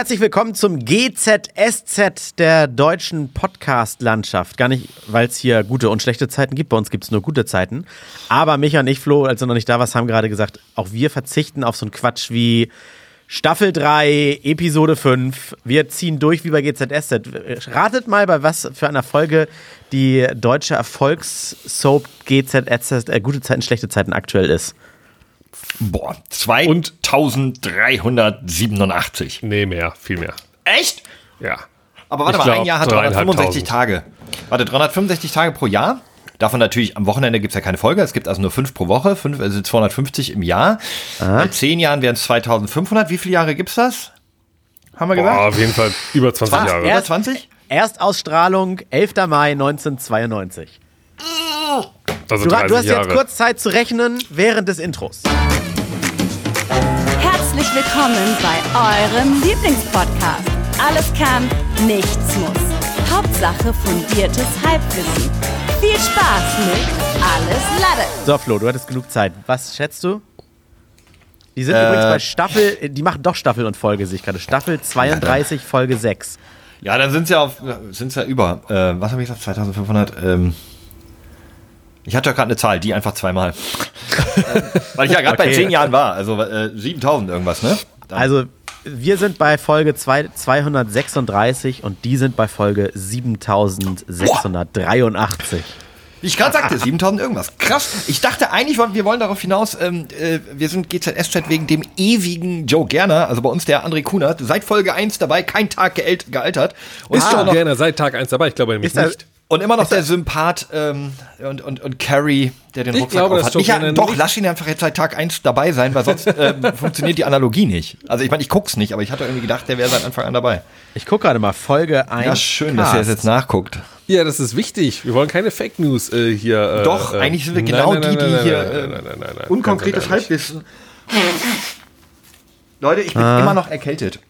Herzlich willkommen zum GZSZ der deutschen Podcast-Landschaft. Gar nicht, weil es hier gute und schlechte Zeiten gibt. Bei uns gibt es nur gute Zeiten. Aber Micha und ich, Flo, als wir noch nicht da was haben gerade gesagt, auch wir verzichten auf so einen Quatsch wie Staffel 3, Episode 5. Wir ziehen durch wie bei GZSZ. Ratet mal, bei was für einer Folge die deutsche Erfolgssoap GZSZ, äh, gute Zeiten, schlechte Zeiten aktuell ist. Boah, 2387. Nee, mehr, viel mehr. Echt? Ja. Aber warte Ich mal, glaub, ein Jahr hat 365 dreieinhalbtausend. Tage. Warte, 365 Tage pro Jahr. Davon natürlich, am Wochenende gibt es ja keine Folge. Es gibt also nur fünf pro Woche, fünf, also 250 im Jahr. Bei zehn Jahren wären es 2500. Wie viele Jahre gibt's das? Haben wir Boah, gesagt? auf jeden Fall über 20 Was? Jahre. Über 20? Erstausstrahlung 11. Mai 1992. Also Du, 30 du hast Jahre. jetzt kurz Zeit zu rechnen während des Intros. Herzlich willkommen bei eurem Lieblingspodcast. Alles kann, nichts muss. Hauptsache fundiertes Halbwissen. Viel Spaß mit Alles Lade. So, Flo, du hattest genug Zeit. Was schätzt du? Die sind Äh. übrigens bei Staffel, die machen doch Staffel und Folge, sehe ich gerade. Staffel 32, Folge 6. Ja, dann sind es ja auf, sind's ja über. Äh, was habe ich gesagt? 2500. Ähm, ich hatte ja gerade eine Zahl, die einfach zweimal. Weil ich ja gerade bei Okay. zehn Jahren war. Also äh, 7000 irgendwas, ne? Dann- Also, wir sind bei Folge zwei- 236 und die sind bei Folge 7683. Wie ich gerade sagte, 7000 irgendwas. Krass. Ich dachte eigentlich, wir wollen darauf hinaus, ähm, äh, wir sind GZS-Chat wegen dem ewigen Joe Gerner, also bei uns der André Kunert, seit Folge 1 dabei, kein Tag geält, gealtert. Und, Ist immer schon noch, gerne seit Tag 1 dabei. Ich glaube nämlich Ist nicht. Und immer noch der Sympath ähm, und, und, und Carrie, der den Ich Rucksack glaube, hat. Gerner doch, lass ihn einfach jetzt seit Tag 1 dabei sein, weil sonst ähm, funktioniert die Analogie nicht. Also ich meine, ich guck's nicht, aber ich hatte irgendwie gedacht, der wäre seit Anfang an dabei. Ich gucke gerade mal, Folge 1. Ja, schön, dass ihr das jetzt nachguckt. Ja, das ist wichtig. Wir wollen keine Fake News äh, hier. Äh, Doch, äh, eigentlich sind wir genau nein, die, nein, die nein, hier äh, unkonkretes. Halbwissen. Leute, ich bin Ah. immer noch erkältet.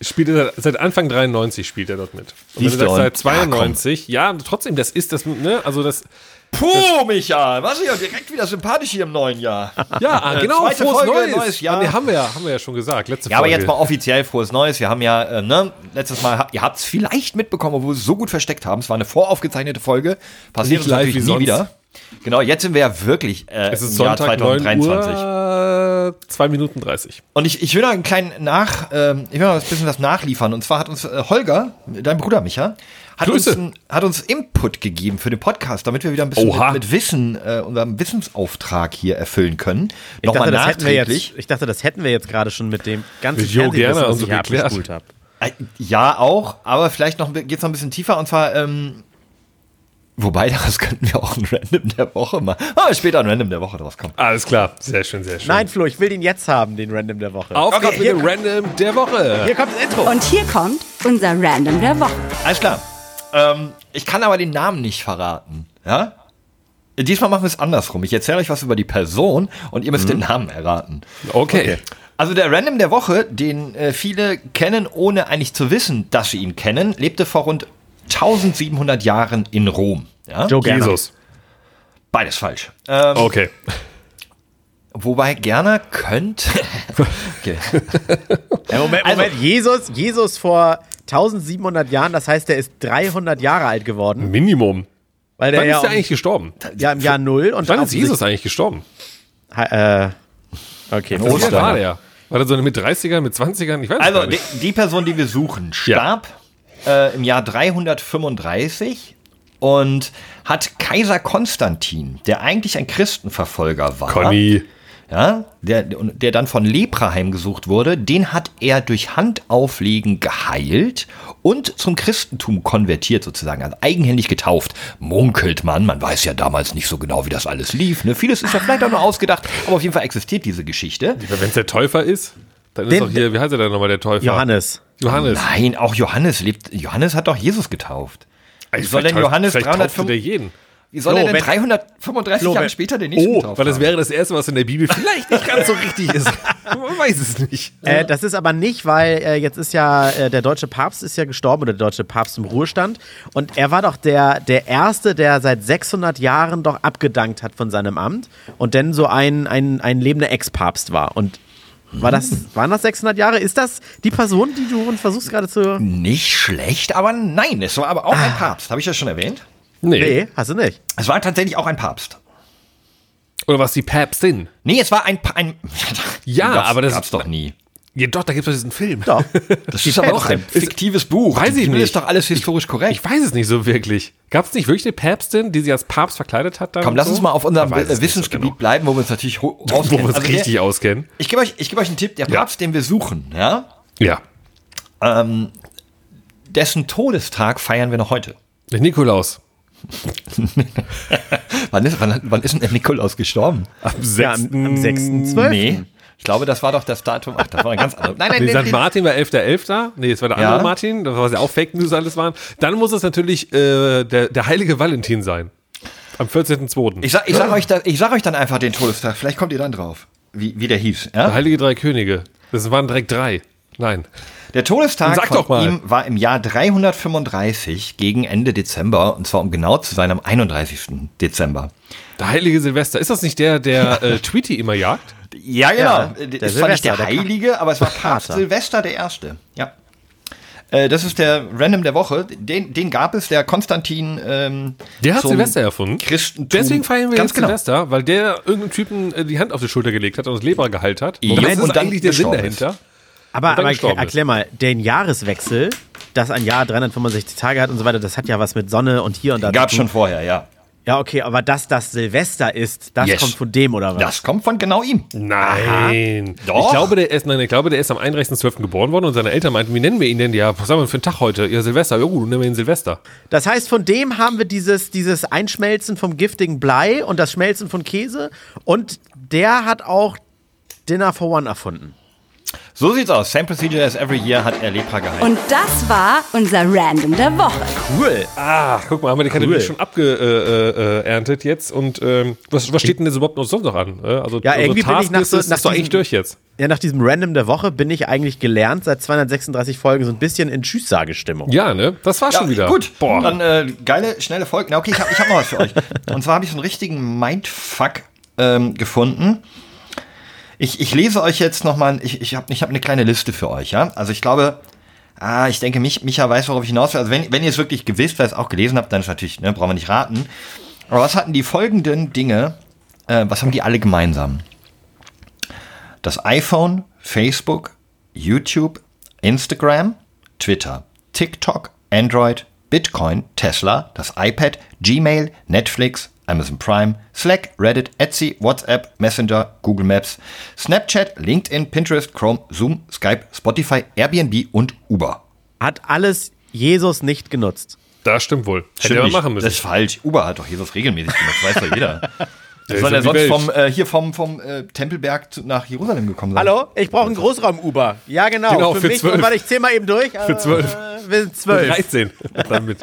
Spielt er seit, seit Anfang 93 spielt er dort mit. Und Siehst wenn du, sagst seit 92, ja, trotzdem, das ist das, ne, also das, Puh, Micha, was ist ja direkt wieder sympathisch hier im neuen Jahr. ja, ah, genau, frohes Folge, Neues. neues Jahr. Ah, nee, haben wir ja, haben wir ja schon gesagt, letzte Ja, aber Folge. jetzt mal offiziell frohes Neues. Wir haben ja, äh, ne, letztes Mal, ihr habt es vielleicht mitbekommen, obwohl wir es so gut versteckt haben. Es war eine voraufgezeichnete Folge. Passiert Nicht live natürlich wie nie sonst. wieder. Genau, jetzt sind wir ja wirklich äh, es ist im Jahr Sonntag, 9 2023. Uhr, 2 Minuten 30. Und ich, ich will noch einen kleinen Nach, ähm, ich will noch ein bisschen was nachliefern. Und zwar hat uns äh, Holger, dein Bruder Micha, hat uns, Grüße. ein, hat uns Input gegeben für den Podcast, damit wir wieder ein bisschen mit, mit Wissen, äh, unseren Wissensauftrag hier erfüllen können. Ich dachte, Nochmal das hätten wir nachträglich. jetzt, ich dachte, das hätten wir jetzt gerade schon mit dem ganzen Fernsehwissen, was und so ich hier abgespult habe. Äh, Ja, auch, aber vielleicht noch geht's noch ein bisschen tiefer und zwar, ähm, wobei, das könnten wir auch ein Random der Woche machen. Ah, später ein Random der Woche draus kommen. Alles klar, sehr schön, sehr schön. Nein, Flo, ich will den jetzt haben, den Random der Woche. Auf Okay, geht's mit dem Random der Woche. Hier kommt das Intro. Und hier kommt unser Random der Woche. Alles klar. Ähm, ich kann aber den Namen nicht verraten, ja? Diesmal machen wir es andersrum. Ich erzähle euch was über die Person und ihr müsst den Namen erraten. Okay. Also der Random der Woche, den äh, viele kennen, ohne eigentlich zu wissen, dass sie ihn kennen, lebte vor rund 1700 Jahren in Rom. Ja? Joe Gerner. Jesus. Beides falsch. Ähm, Okay. Wobei Gerner könnte. okay. Ja, Moment, Also- Moment. Jesus, Jesus vor 1700 Jahren, das heißt, der ist 300 Jahre alt geworden. Minimum. Weil der Wann ja, ist um- eigentlich gestorben? ja im Jahr Null. Und Wann ist Jesus eigentlich gestorben? Äh, okay. Ostern. war der? War der so mit 30ern, mit 20ern? Ich weiß Also gar die, nicht. die Person, die wir suchen, starb äh, im Jahr 335 und hat Kaiser Konstantin, der eigentlich ein Christenverfolger war, Conny. ja, der, der dann von Lepra heimgesucht wurde, den hat er durch Handauflegen geheilt und zum Christentum konvertiert sozusagen, also eigenhändig getauft. Munkelt man, man weiß ja damals nicht so genau, wie das alles lief. Ne? Vieles ist ja vielleicht auch nur ausgedacht, aber auf jeden Fall existiert diese Geschichte. Wenn es der Täufer ist, dann ist Den- doch hier, wie heißt er denn nochmal, der Täufer? Johannes. Johannes. Nein, auch Johannes lebt. Johannes hat doch Jesus getauft. Wie soll denn Johannes vielleicht taufte 305 der jeden? Wie soll Flo, er denn wenn- 335 Flo, Jahre wenn- später den nächsten Oh, getauft weil das haben? wäre das Erste, was in der Bibel vielleicht nicht ganz so richtig ist. Man weiß es nicht. Äh, das ist aber nicht, weil äh, jetzt ist ja äh, der deutsche Papst ist ja gestorben oder der deutsche Papst im Ruhestand und er war doch der der erste, der seit 600 Jahren doch abgedankt hat von seinem Amt und dann so ein ein, ein lebender Ex-Papst war und War das, waren das 600 Jahre? Ist das die Person, die du versuchst gerade zu. Nicht schlecht, aber nein, es war aber auch ein Papst. Habe ich das schon erwähnt? Nee. Nee, hast du nicht. Es war tatsächlich auch ein Papst. Oder was die Päpstin? Nee, es war ein, Pa- ein Ja, gab's, aber das- gab's doch nie. Ja, doch, da gibt es doch diesen Film. Doch. Das ist aber auch ein fiktives Buch. Weiß ich nicht. ist doch alles historisch korrekt. Ich weiß es nicht so wirklich. Gab es nicht wirklich eine Päpstin, die sie als Papst verkleidet hat? Dann Komm, lass so? uns mal auf unserem Ich Wissensgebiet so genau. bleiben, wo wir uns natürlich ho- Wo auskennen. wir uns Also richtig der, auskennen. ich gebe euch, ich gebe euch einen Tipp. Der Ja. Papst, den wir suchen, ja, Ja. ähm, dessen Todestag feiern wir noch heute. Der Nikolaus. Wann ist, wann, wann ist denn der Nikolaus gestorben? Am Ja, am, am 6.12. Nee. Ich glaube, das war doch das Datum. Ach, das war ein ganz anderes. Nein, nein, Nee, nein. St. Martin war 11.11. Nee, es war der Ja. andere Martin, das war ja auch Fake News alles waren. Dann muss es natürlich äh, der, der heilige Valentin sein. Am 14.2. Ich sag, ich, sag euch da, ich sag euch dann einfach den Todestag. Vielleicht kommt ihr dann drauf. Wie, wie der hieß. Der Ja? heilige drei Könige. Das waren direkt drei. Nein. Der Todestag Sag von doch mal. ihm war im Jahr 335 gegen Ende Dezember. Und zwar um genau zu sein am 31. Dezember. Der heilige Silvester. Ist das nicht der, der äh, Tweety immer jagt? Ja, genau. Ja, der ist zwar nicht der Silvester, der Heilige, aber es war Papst Pater. Silvester der Erste. Ja. Äh, Das ist der Random der Woche. Den, den gab es, der Konstantin. Ähm, Der hat zum Silvester erfunden. Christentum. Deswegen feiern wir Ganz jetzt genau. Silvester, weil der irgendeinem Typen äh, die Hand auf die Schulter gelegt hat und das Leber geheilt hat. Und das ist und dann eigentlich der Sinn ist. dahinter. Aber, aber gestorben erklär mal, den Jahreswechsel, das ein Jahr 365 Tage hat und so weiter, das hat ja was mit Sonne und hier und da. Gab zu schon vorher, ja. Ja, okay, aber dass das Silvester ist, das Yes. kommt von dem oder was? Das kommt von genau ihm. Nein. Doch. Ich glaube, der ist, nein, ich glaube, der ist am 31.12. geboren worden und seine Eltern meinten, wie nennen wir ihn denn? Ja, was haben wir für einen Tag heute? Ja, Silvester. Ja, gut, nennen wir ihn Silvester. Das heißt, von dem haben wir dieses, dieses Einschmelzen vom giftigen Blei und das Schmelzen von Käse und der hat auch Dinner for One erfunden. So sieht's aus. Same procedure as every year hat er Lepra geheilt. Und das war unser Random der Woche. Cool. Ach, guck mal, haben wir die Kategorie Cool. schon abgeerntet jetzt und ähm, was, was steht denn jetzt überhaupt noch sonst noch an? Äh, Also, Ja, also irgendwie bin ich nach so- nach doch eigentlich diesem- durch jetzt. Ja, nach diesem Random der Woche bin ich eigentlich gelernt, seit 236 Folgen so ein bisschen in Tschüss-Sagestimmung. Ja, ne? Das war schon wieder. Gut, Boah. dann äh, geile, schnelle Folgen. Na, okay, ich habe ich hab noch was für euch. Und zwar habe ich so einen richtigen Mindfuck ähm, gefunden. Ich, ich lese euch jetzt nochmal, ich, ich habe ich hab eine kleine Liste für euch, ja. Also ich glaube, ah, ich denke, mich, Micha weiß, worauf ich hinaus will. Also wenn, wenn ihr es wirklich gewisst, weil es auch gelesen habt, dann ist natürlich, ne, brauchen wir nicht raten. Aber was hatten die folgenden Dinge, äh, was haben die alle gemeinsam? Das iPhone, Facebook, YouTube, Instagram, Twitter, TikTok, Android, Bitcoin, Tesla, das iPad, Gmail, Netflix, Amazon Prime, Slack, Reddit, Etsy, WhatsApp, Messenger, Google Maps, Snapchat, LinkedIn, Pinterest, Chrome, Zoom, Skype, Spotify, Airbnb und Uber. Hat alles Jesus nicht genutzt. Das stimmt wohl. Hätte Stimmt er machen müssen. Das ist falsch. Uber hat doch Jesus regelmäßig gemacht, weiß doch jeder. Das soll er sonst Welt. vom, äh, hier vom, vom äh, Tempelberg zu, nach Jerusalem gekommen sein. Hallo, ich brauche einen Großraum-Uber. Ja, genau. Genau, für mich. 12. Und warte, ich zähl mal eben durch. Für 12. Äh, wir sind zwölf. 13. Damit.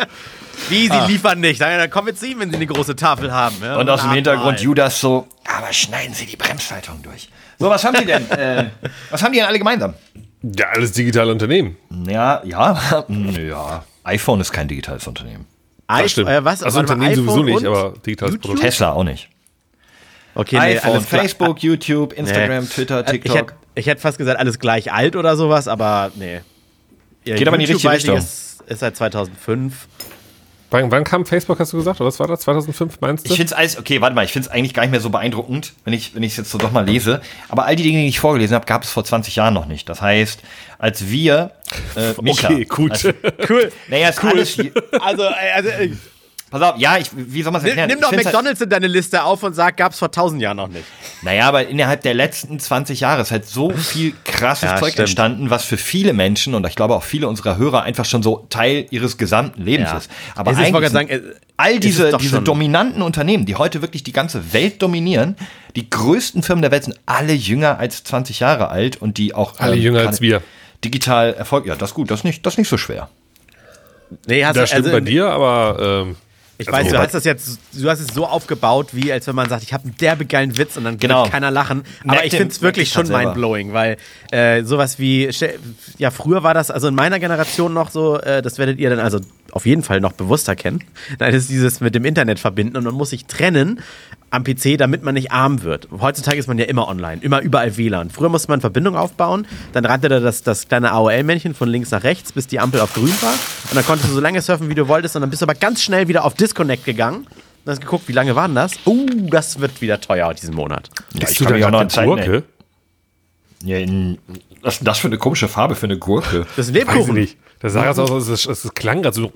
Wie, sie liefern nicht. Dann, dann kommen wir zu ihm, wenn sie eine große Tafel haben. Ja, Und aus dem. Hintergrund Judas so, aber schneiden Sie die Bremsschaltung durch. So, was haben die denn? äh, was haben die denn alle gemeinsam? Ja, alles digitale Unternehmen. Ja, ja, ja. iPhone ist kein digitales Unternehmen. I- stimmt. Äh, was? Also Unternehmen sowieso nicht, aber digitales YouTube? Produkt. Tesla auch nicht. Okay, nee, iPhone. Facebook, YouTube, Instagram, Nee. Twitter, Äh, Ich hätte, TikTok. ich hätte fast gesagt, alles gleich alt oder sowas, aber nee. Ja, Geht aber in die YouTube, richtige ich, Richtung. Ist, ist seit 2005. Wann, wann kam Facebook, hast du gesagt? Oder was war das? 2005 meinst du? Ich finde es alles, okay, warte mal, ich finde es eigentlich gar nicht mehr so beeindruckend, wenn ich wenn ich es jetzt so doch mal lese. Aber all die Dinge, die ich vorgelesen habe, gab es vor 20 Jahren noch nicht. Das heißt, als wir, äh, Micha, okay, gut. Als, Cool. naja, ist alles, hier- Also, äh, also äh, pass auf, ja, ich, wie soll man es nimm, erklären? nimm doch halt- McDonalds in deine Liste auf und sag, gab's vor 1000 Jahren noch nicht. Naja, aber innerhalb der letzten 20 Jahre ist halt so viel krasses Ja, Zeug stimmt. entstanden, was für viele Menschen und ich glaube auch viele unserer Hörer einfach schon so Teil ihres gesamten Lebens Ja. ist. Aber ich eigentlich wollte sind gerade sagen, all es diese, ist diese dominanten Unternehmen, die heute wirklich die ganze Welt dominieren, die größten Firmen der Welt sind alle jünger als 20 Jahre alt und die auch Alle jünger gerade als wir. Digital Erfolg. Ja, das ist gut, das ist nicht, das ist nicht so schwer. Nee, hast Das stimmt also, bei dir, aber ähm, Ich Also weiß, du hast das jetzt, du hast es so aufgebaut, wie als wenn man sagt, ich habe einen derbe geilen Witz und dann Genau. wird keiner lachen. Aber Merkt ich finde es wirklich schon mindblowing, weil äh, sowas wie, ja, früher war das, also in meiner Generation noch so, äh, das werdet ihr dann also auf jeden Fall noch bewusster kennen. Nein, das ist dieses mit dem Internet verbinden und man muss sich trennen. Am PC, damit man nicht arm wird. Heutzutage ist man ja immer online, immer überall WLAN. Früher musste man Verbindung aufbauen, dann rannte da das, das kleine AOL-Männchen von links nach rechts, bis die Ampel auf grün war. Und dann konntest du so lange surfen, wie du wolltest, und dann bist du aber ganz schnell wieder auf Disconnect gegangen. Und hast geguckt, wie lange war denn das? Uh, das wird wieder teuer diesen Monat. Ja, Bist ich du da auch noch Zeiten Gurke? Ja, in, was ist denn das für eine komische Farbe für eine Gurke? Das ist ein Weiß ich Lebkuchen. nicht. Das sah jetzt aus, es, es klang gerade so.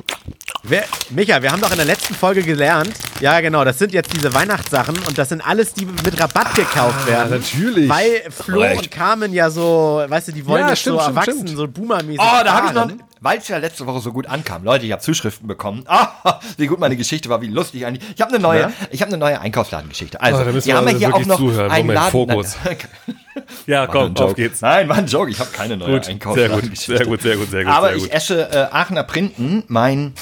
Wer, Micha, wir haben doch in der letzten Folge gelernt, ja genau, das sind jetzt diese Weihnachtssachen und das sind alles, die mit Rabatt gekauft werden. natürlich. Weil Flo Recht. und Carmen ja so, weißt du, die wollen Ja, jetzt stimmt, so stimmt, erwachsen, stimmt. so boomermäßig. Oh, da habe ich noch, fahren. Weil es ja letzte Woche so gut ankam. Leute, ich habe Zuschriften bekommen. Ah, wie gut meine Geschichte war, wie lustig eigentlich. Ich habe eine neue, Ja? ich habe eine neue Einkaufsladengeschichte. Also, Oh, wir wir haben ja also hier auch wirklich noch zuhören. einen Moment, Laden. Fokus. Ja, komm, auf geht's. Nein, war ein Joke. Ich habe keine neue Gut, Einkaufsladengeschichte. sehr gut, sehr gut, sehr gut. Aber sehr ich gut. esse äh, Aachener Printen, mein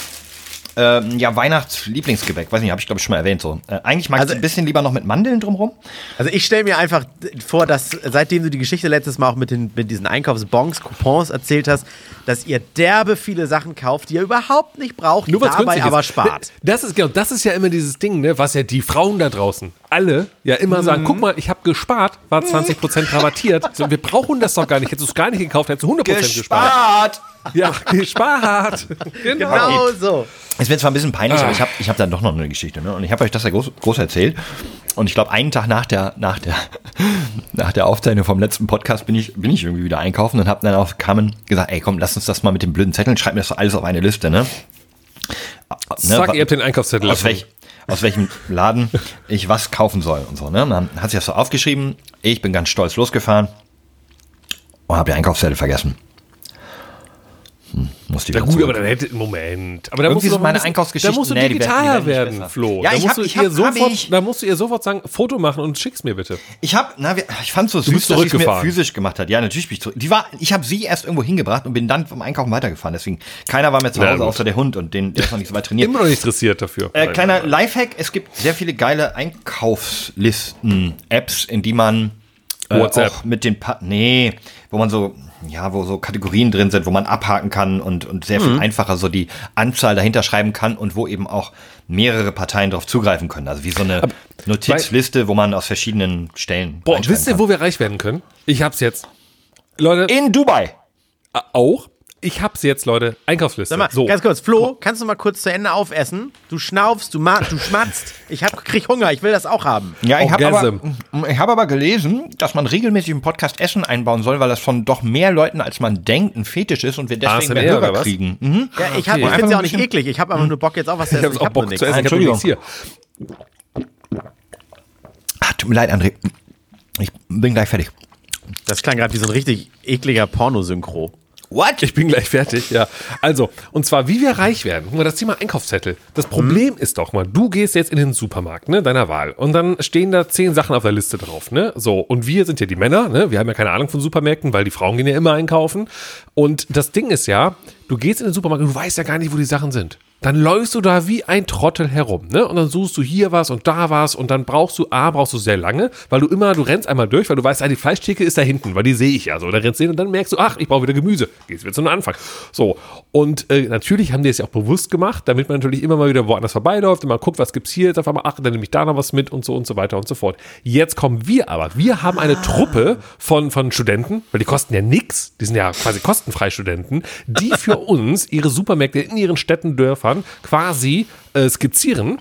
ähm, ja, Weihnachtslieblingsgebäck. Weiß nicht, habe ich glaube ich schon mal erwähnt so. Äh, eigentlich mag ich Also- ein bisschen lieber noch mit Mandeln drumrum. Also ich stelle mir einfach vor, dass seitdem du die Geschichte letztes Mal auch mit, den, mit diesen Einkaufsbons, Coupons erzählt hast, dass ihr derbe viele Sachen kauft, die ihr überhaupt nicht braucht, Nur was dabei aber ist. spart. Das ist genau, das ist ja immer dieses Ding, ne, was ja die Frauen da draußen alle ja immer sagen, guck mal, ich habe gespart, war 20% rabattiert. So, wir brauchen das doch gar nicht. Hättest du es gar nicht gekauft, hättest du 100% gespart. Gespart! Ja, gespart. Genau. Genau so. Es wird zwar ein bisschen peinlich, aber ich habe ich hab dann doch noch eine Geschichte. Ne? Und ich habe euch das ja groß, groß erzählt. Und ich glaube, einen Tag nach der, nach, der, nach der Aufzeichnung vom letzten Podcast bin ich, bin ich irgendwie wieder einkaufen und habe dann auch Carmen gesagt, ey komm, lass uns das mal mit den blöden Zetteln, schreib mir das alles auf eine Liste. Ne? Sag, wa- ihr habt den Einkaufszettel aus, welch, aus welchem Laden ich was kaufen soll und so. Ne? Und dann hat sie das so aufgeschrieben. Ich bin ganz stolz losgefahren und habe den Einkaufszettel vergessen. Musste Ja gut, aber dann hätte, Moment. Aber da musst du doch meine ein bisschen- Einkaufsgeschichten- Da musst du Nee, digitaler werden werden. Flo. Ja, da ich musst hab- du ich ihr hab- hab sofort, ich. Da musst du ihr sofort sagen, Foto machen und schick's mir bitte. Ich habe, na, ich fand so süß, dass sie es mir physisch gemacht hat. Ja, natürlich bin ich zurück. Die war, ich habe sie erst irgendwo hingebracht und bin dann vom Einkaufen weitergefahren. Deswegen keiner war mehr zu Hause, außer der Hund und den, der ist noch nicht so weit trainiert. Immer noch nicht interessiert dafür. Äh, kleiner Lifehack: Es gibt sehr viele geile Einkaufslisten-Apps, in die man äh, WhatsApp. auch mit den pa nee, wo man so ja, wo so Kategorien drin sind, wo man abhaken kann und und sehr Mhm. viel einfacher so die Anzahl dahinter schreiben kann und wo eben auch mehrere Parteien darauf zugreifen können. Also wie so eine Notizliste, wo man aus verschiedenen Stellen. Boah, wisst ihr, kann. wo wir reich werden können? Ich hab's jetzt. Leute, In Dubai. auch. Ich hab's jetzt, Leute. Einkaufsliste. Sag mal, so. ganz kurz, Flo, kannst du mal kurz zu Ende aufessen? Du schnaufst, du, du schmatzt. Ich hab, krieg Hunger, ich will das auch haben. Ja, ich habe aber, ich hab aber gelesen, dass man regelmäßig im Podcast Essen einbauen soll, weil das von doch mehr Leuten, als man denkt, ein Fetisch ist und wir deswegen mehr Hörer kriegen. Mhm. Ja, ich, hab- okay. ich find's ja auch nicht eklig. Ich habe aber nur Bock jetzt auch was zu ich essen. hab's auch Bock nichts. zu essen. Ich hab nichts hier. Ah, tut mir leid, André. Ich bin gleich fertig. Das klang gerade wie so ein richtig ekliger Pornosynchro. What? Ich bin gleich fertig, ja. Also, und zwar, wie wir reich werden. Guck mal, das Thema Einkaufszettel. Das Problem ist doch mal, du gehst jetzt in den Supermarkt, ne, deiner Wahl. Und dann stehen da zehn Sachen auf der Liste drauf, ne? So. Und wir sind ja die Männer, ne? Wir haben ja keine Ahnung von Supermärkten, weil die Frauen gehen ja immer einkaufen. Und das Ding ist ja, du gehst in den Supermarkt und du weißt ja gar nicht, wo die Sachen sind. Dann läufst du da wie ein Trottel herum, ne? Und dann suchst du hier was und da was und dann brauchst du, A, brauchst du sehr lange, weil du immer, du rennst einmal durch, weil du weißt, ah, die Fleischtheke ist da hinten, weil die sehe ich ja so. Dann rennst du hin und dann merkst du, ach, ich brauche wieder Gemüse. Gehst wieder zu einem Anfang. So. Und äh, natürlich haben die es ja auch bewusst gemacht, damit man natürlich immer mal wieder woanders vorbeiläuft und man guckt, was gibt's hier jetzt auf einmal, ach, dann nehme ich da noch was mit und so und so weiter und so fort. Jetzt kommen wir aber. Wir haben eine Truppe von, von Studenten, weil die kosten ja nix, die sind ja quasi kostenfrei Studenten, die für uns ihre Supermärkte in ihren Städten, Dörfern quasi äh, skizzieren.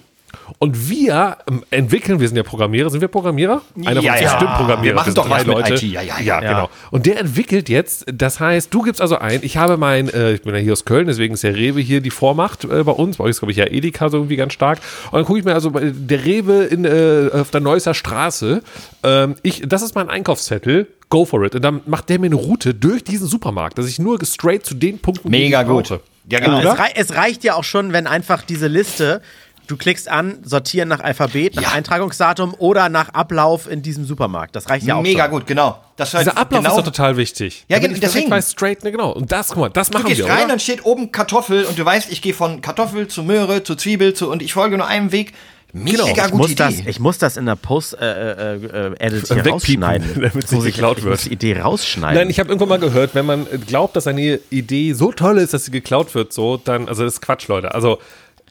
Und wir ähm, entwickeln, wir sind ja Programmierer, sind wir Programmierer? Einer Ja, von uns ja. bestimmt Programmierer. Wir machen doch drei Leute. IT. Ja, ja, ja. genau. Und der entwickelt jetzt, das heißt, du gibst also ein, ich habe mein, äh, ich bin ja hier aus Köln, deswegen ist der Rewe hier die Vormacht äh, bei uns. Bei euch ist, glaube ich, ja Edeka so irgendwie ganz stark. Und dann gucke ich mir also bei- der Rewe in, äh, auf der Neusser Straße, ähm, ich, das ist mein Einkaufszettel. Go for it. Und dann macht der mir eine Route durch diesen Supermarkt, dass ich nur straight zu den Punkten Mega gut. brauche. Ja, genau. es, rei es reicht ja auch schon, wenn einfach diese Liste, du klickst an, sortieren nach Alphabet, nach Ja. Eintragungsdatum oder nach Ablauf in diesem Supermarkt. Das reicht ja auch Mega schon. gut, genau. Das Dieser Ablauf genau, ist doch total wichtig. Ja, ich deswegen. weiß, straight, ne, genau. Und das, guck mal, das machen Du gehst wir, rein, oder? dann steht oben Kartoffel und du weißt, ich gehe von Kartoffel zu Möhre zu Zwiebel zu und ich folge nur einem Weg. Mega Genau. Ich gute muss, Idee. das, ich muss das in der Post-Edit äh, äh, hier Wegpiepen, rausschneiden. damit es Muss nicht ich- geklaut ich wird. muss die Idee rausschneiden. Nein, ich habe irgendwann mal gehört, wenn man glaubt, dass eine Idee so toll ist, dass sie geklaut wird, so, dann, also das ist Quatsch, Leute. Also,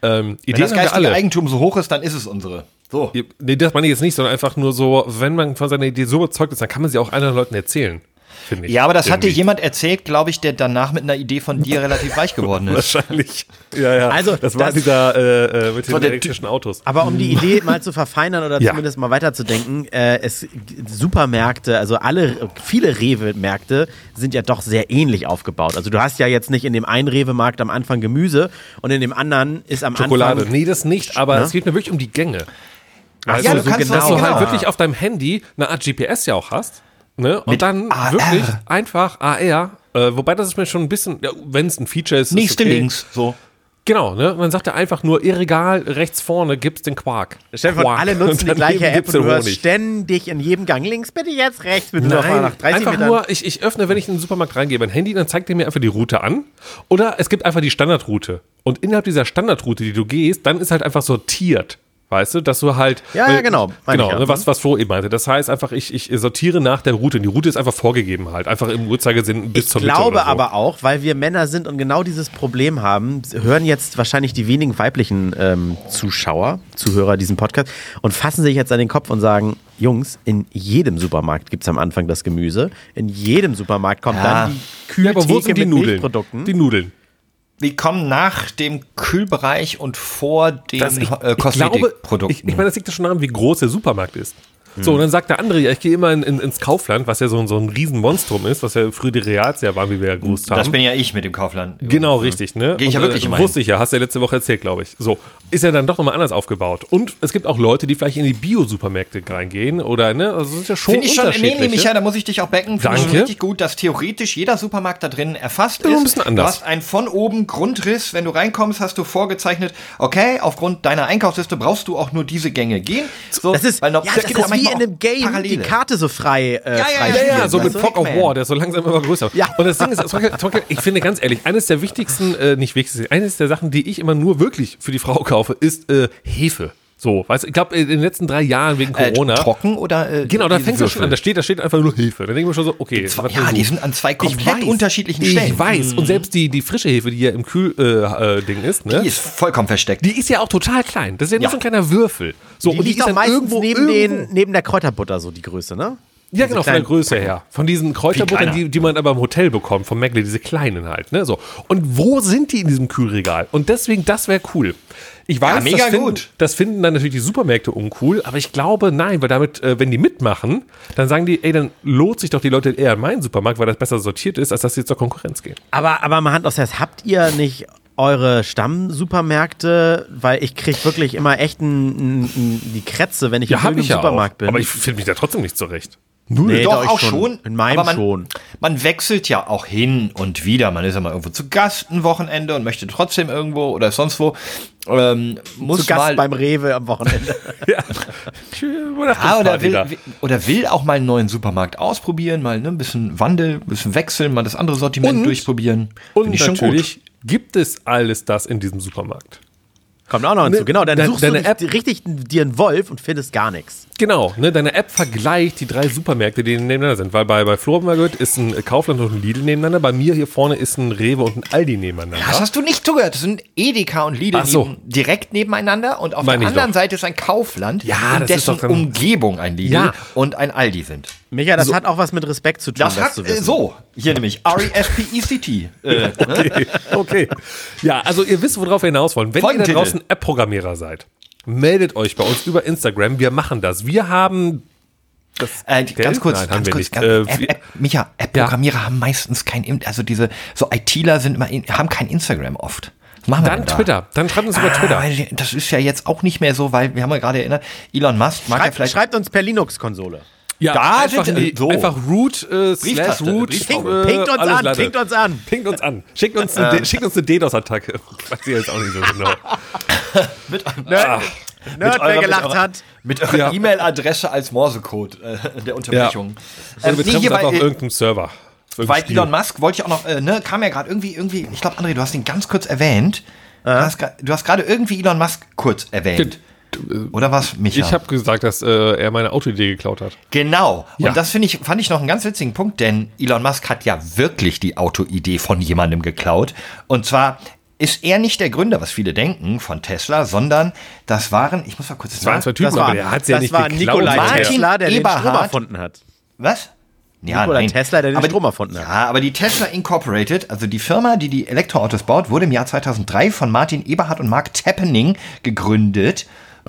ähm, Wenn Ideen das haben wir geistige. Eigentum so hoch ist, dann ist es unsere. So. Nee, das meine ich jetzt nicht, sondern einfach nur so, wenn man von seiner Idee so überzeugt ist, dann kann man sie auch anderen Leuten erzählen. Finde ich. Ja, aber das hat dir Irgendwie. jemand erzählt, glaube ich, der danach mit einer Idee von dir relativ reich geworden ist. Wahrscheinlich. Ja, ja. Also, das war das- dieser äh, äh, mit den war elektrischen Autos. Aber um die Idee mal zu verfeinern oder Ja. zumindest mal weiterzudenken, äh, es Supermärkte, also alle viele Rewe-Märkte sind ja doch sehr ähnlich aufgebaut. Also du hast ja jetzt nicht in dem einen Rewe-Markt am Anfang Gemüse und in dem anderen ist am Schokolade. Anfang Nee, das nicht, aber Ne? es geht mir wirklich um die Gänge. Also, ja, du so kannst dass auch- du genau. halt wirklich auf deinem Handy eine Art GPS ja auch hast. Ne? Und Mit dann AR. wirklich einfach AR. Äh, wobei das ist mir schon ein bisschen, ja, wenn es ein Feature ist. Nächste ist okay. links. So. Genau, ne? Man sagt ja einfach nur, ihr Regal rechts vorne gibt's den Quark. Stefan, Quark. alle nutzen die gleiche App und du hörst ständig in jedem Gang links, bitte jetzt rechts, bitte Nein, nach 30 einfach Metern. nur, ich, ich öffne, wenn ich in den Supermarkt reingehe, mein Handy, dann zeigt er mir einfach die Route an. Oder es gibt einfach die Standardroute. Und innerhalb dieser Standardroute, die du gehst, dann ist halt einfach sortiert. Weißt du, dass du halt. Ja, ja, genau. Genau, ich ja. ne, was, was Flo eben meinte. Das heißt einfach, ich, ich sortiere nach der Route. Und die Route ist einfach vorgegeben halt. Einfach im Uhrzeigersinn bis Ich zur Mitte. glaube so. aber auch, weil wir Männer sind und genau dieses Problem haben, hören jetzt wahrscheinlich die wenigen weiblichen ähm, Zuschauer, Zuhörer diesen Podcast und fassen sich jetzt an den Kopf und sagen, Jungs, in jedem Supermarkt gibt es am Anfang das Gemüse, in jedem Supermarkt kommt Ja. dann die Ja, aber wo sind die mit Nudeln? Milchprodukten. Die Nudeln. Die kommen nach dem Kühlbereich und vor den Das- ich, äh, ich glaube, Kosmetikprodukten. ich, ich meine, das liegt ja schon daran, wie groß der Supermarkt ist. So, und dann sagt der andere, ja, ich gehe immer in, in, ins Kaufland, was ja so, ein- so ein Riesenmonstrum ist, was ja früher die Reals ja waren, wie wir ja gewusst haben. das bin ja ich mit dem Kaufland. Genau, richtig, ne? Geh ich ja Und, wirklich äh, immer. Wusste ich ja, hast du ja letzte Woche erzählt, glaube ich. So, ist ja dann doch nochmal anders aufgebaut. Und es gibt auch Leute, die vielleicht in die Bio-Supermärkte reingehen oder, ne? Also, das ist ja schon Finde ich schon, nee, nee, Micha, da muss ich dich auch becken. Finde ich richtig gut, dass theoretisch jeder Supermarkt da drin erfasst ist. ein bisschen anders. Du hast einen von oben Grundriss. Wenn du reinkommst, hast du vorgezeichnet, okay, aufgrund deiner Einkaufsliste brauchst du auch nur diese Gänge gehen. So, Das ist, weil noch- ja, es das auch ist wie in einem Game, Parallele. die Karte so frei, äh, ja, ja, Ja, spielen, ja, so mit? Fog of. War, der ist so langsam immer größer. Ja. Und das Ding ist, ich finde ganz ehrlich, eines der wichtigsten, äh, nicht wichtigsten, eines der Sachen, die ich immer nur wirklich für die Frau kaufe, ist äh, Hefe. So, weißt ich glaube, in den letzten drei Jahren wegen Äh, Corona. trocken oder äh, Genau, da fängt es schon an. Da steht, da steht einfach nur Hefe. Dann denke ich mir schon so, okay. Zwei- ja, die sind an zwei Ich komplett weiß. unterschiedlichen Ich Stellen. weiß. Und selbst die, die frische Hefe, die hier im Kühl-Ding äh, äh, ist, ne? Die ist vollkommen versteckt. Die ist ja auch total klein. Das ist ja nur Ja. so ein kleiner Würfel. So, Die und die liegt ist dann meistens irgendwo, neben, irgendwo. den, neben der Kräuterbutter, so die Größe, ne? Ja, Diese genau, von der Größe her. Von diesen Kräuterbuttern, die, die man aber im Hotel bekommt, vom Mäckle, diese kleinen halt, ne? So. Und wo sind die in diesem Kühlregal? Und deswegen, das wäre cool. Ich weiß, Ja, mega das, finden, gut. das finden dann natürlich die Supermärkte uncool, aber ich glaube, nein, weil damit, äh, wenn die mitmachen, dann sagen die, ey, dann lohnt sich doch die Leute eher in meinen Supermarkt, weil das besser sortiert ist, als dass sie zur Konkurrenz gehen. Aber, aber mal Hand aufs Herz, habt ihr nicht eure Stammsupermärkte? Weil ich krieg wirklich immer echt n, n, n, die Krätze, wenn ich Ja, irgendeinem ich ja Supermarkt auch. bin. Aber ich finde mich da trotzdem nicht zurecht. Nee, Doch, ich auch schon. In meinem aber man, schon. Man wechselt ja auch hin und wieder. Man ist ja mal irgendwo zu Gast ein Wochenende und möchte trotzdem irgendwo oder sonst wo. Ähm, muss Zu Gast mal, beim Rewe am Wochenende. Ja. Ah, oder, will, oder will auch mal einen neuen Supermarkt ausprobieren, mal ne, ein bisschen Wandel, ein bisschen wechseln, mal das andere Sortiment Und- durchprobieren. Und schon natürlich gibt es alles das in diesem Supermarkt. Kommt auch noch hinzu. Ne, Genau, dann dein- suchst deine du App- dich, richtig dir einen Wolf und findest gar nichts. Genau, ne, deine App vergleicht die drei Supermärkte, die nebeneinander sind. Weil bei, bei Flo haben wir gehört, ist ein Kaufland und ein Lidl nebeneinander. Bei mir hier vorne ist ein Rewe und ein Aldi nebeneinander. Das hast du nicht zugehört. Das sind Edeka und Lidl so. neben, direkt nebeneinander und auf Meine der anderen doch. Seite ist ein Kaufland, Ja, in das ist dessen Umgebung ein Lidl Ja. und ein Aldi sind. Micha, das hat auch was mit Respekt zu tun, Das das, hat zu äh, wissen. so, hier nämlich R-E-S-P-E-C-T. Äh, Okay, okay. Ja, also ihr wisst, worauf wir hinaus wollen. Wenn ihr da draußen App-Programmierer seid, meldet euch bei uns über Instagram. Wir machen das. Wir haben das Äh, ganz kurz, Nein, ganz haben wir kurz. nicht. Ganz, Äh, App, wir- App, Micha, App-Programmierer haben meistens kein, In- also diese, so ITler sind immer, haben kein Instagram oft. Was machen wir Dann denn da? Twitter. Dann schreibt uns über Ah, Twitter. weil Das ist ja jetzt auch nicht mehr so, weil wir haben ja gerade erinnert, Elon Musk mag ja Schreibt, vielleicht. schreibt uns per Linux-Konsole. Ja, Da einfach, sind- die, so. einfach root äh, slash root. Brieftaube. äh, Pinkt uns an, Latte. pinkt uns an. Pinkt uns an. Schickt uns eine, schickt uns eine DDoS-Attacke. Weiß ich jetzt auch nicht so genau. mit, Nerd, Nerd wer eurer- gelacht mit eurer- hat. Mit eurer Ja. E-Mail-Adresse als Morsecode äh, der Unterbrechung. Also Ähm, wir nee, treffen hier uns auf äh, irgendeinem Server. Weil Spiel. Elon Musk wollte ich auch noch, äh, ne, kam ja gerade irgendwie, irgendwie, ich glaube, André, du hast ihn ganz kurz erwähnt. Du hast gra- Du hast gerade irgendwie Elon Musk kurz erwähnt. Oder was, Micha? Ich habe gesagt, dass äh, er meine Autoidee geklaut hat. Genau. Ja. Und das finde ich, fand ich noch einen ganz witzigen Punkt, denn Elon Musk hat ja wirklich die Autoidee von jemandem geklaut. Und zwar ist er nicht der Gründer, was viele denken, von Tesla, sondern das waren, ich muss mal kurz Das waren zwei Typen, Das war, aber der hat ja nicht war geklaut. Nikolai Martin Tesla, der den Strom Eberhard. erfunden hat. Was? Ja, Nikola Tesla, der den aber Strom erfunden hat. Ja, aber die Tesla Incorporated, also die Firma, die die Elektroautos baut, wurde im Jahr 2003 von Martin Eberhard und Mark Tappening gegründet.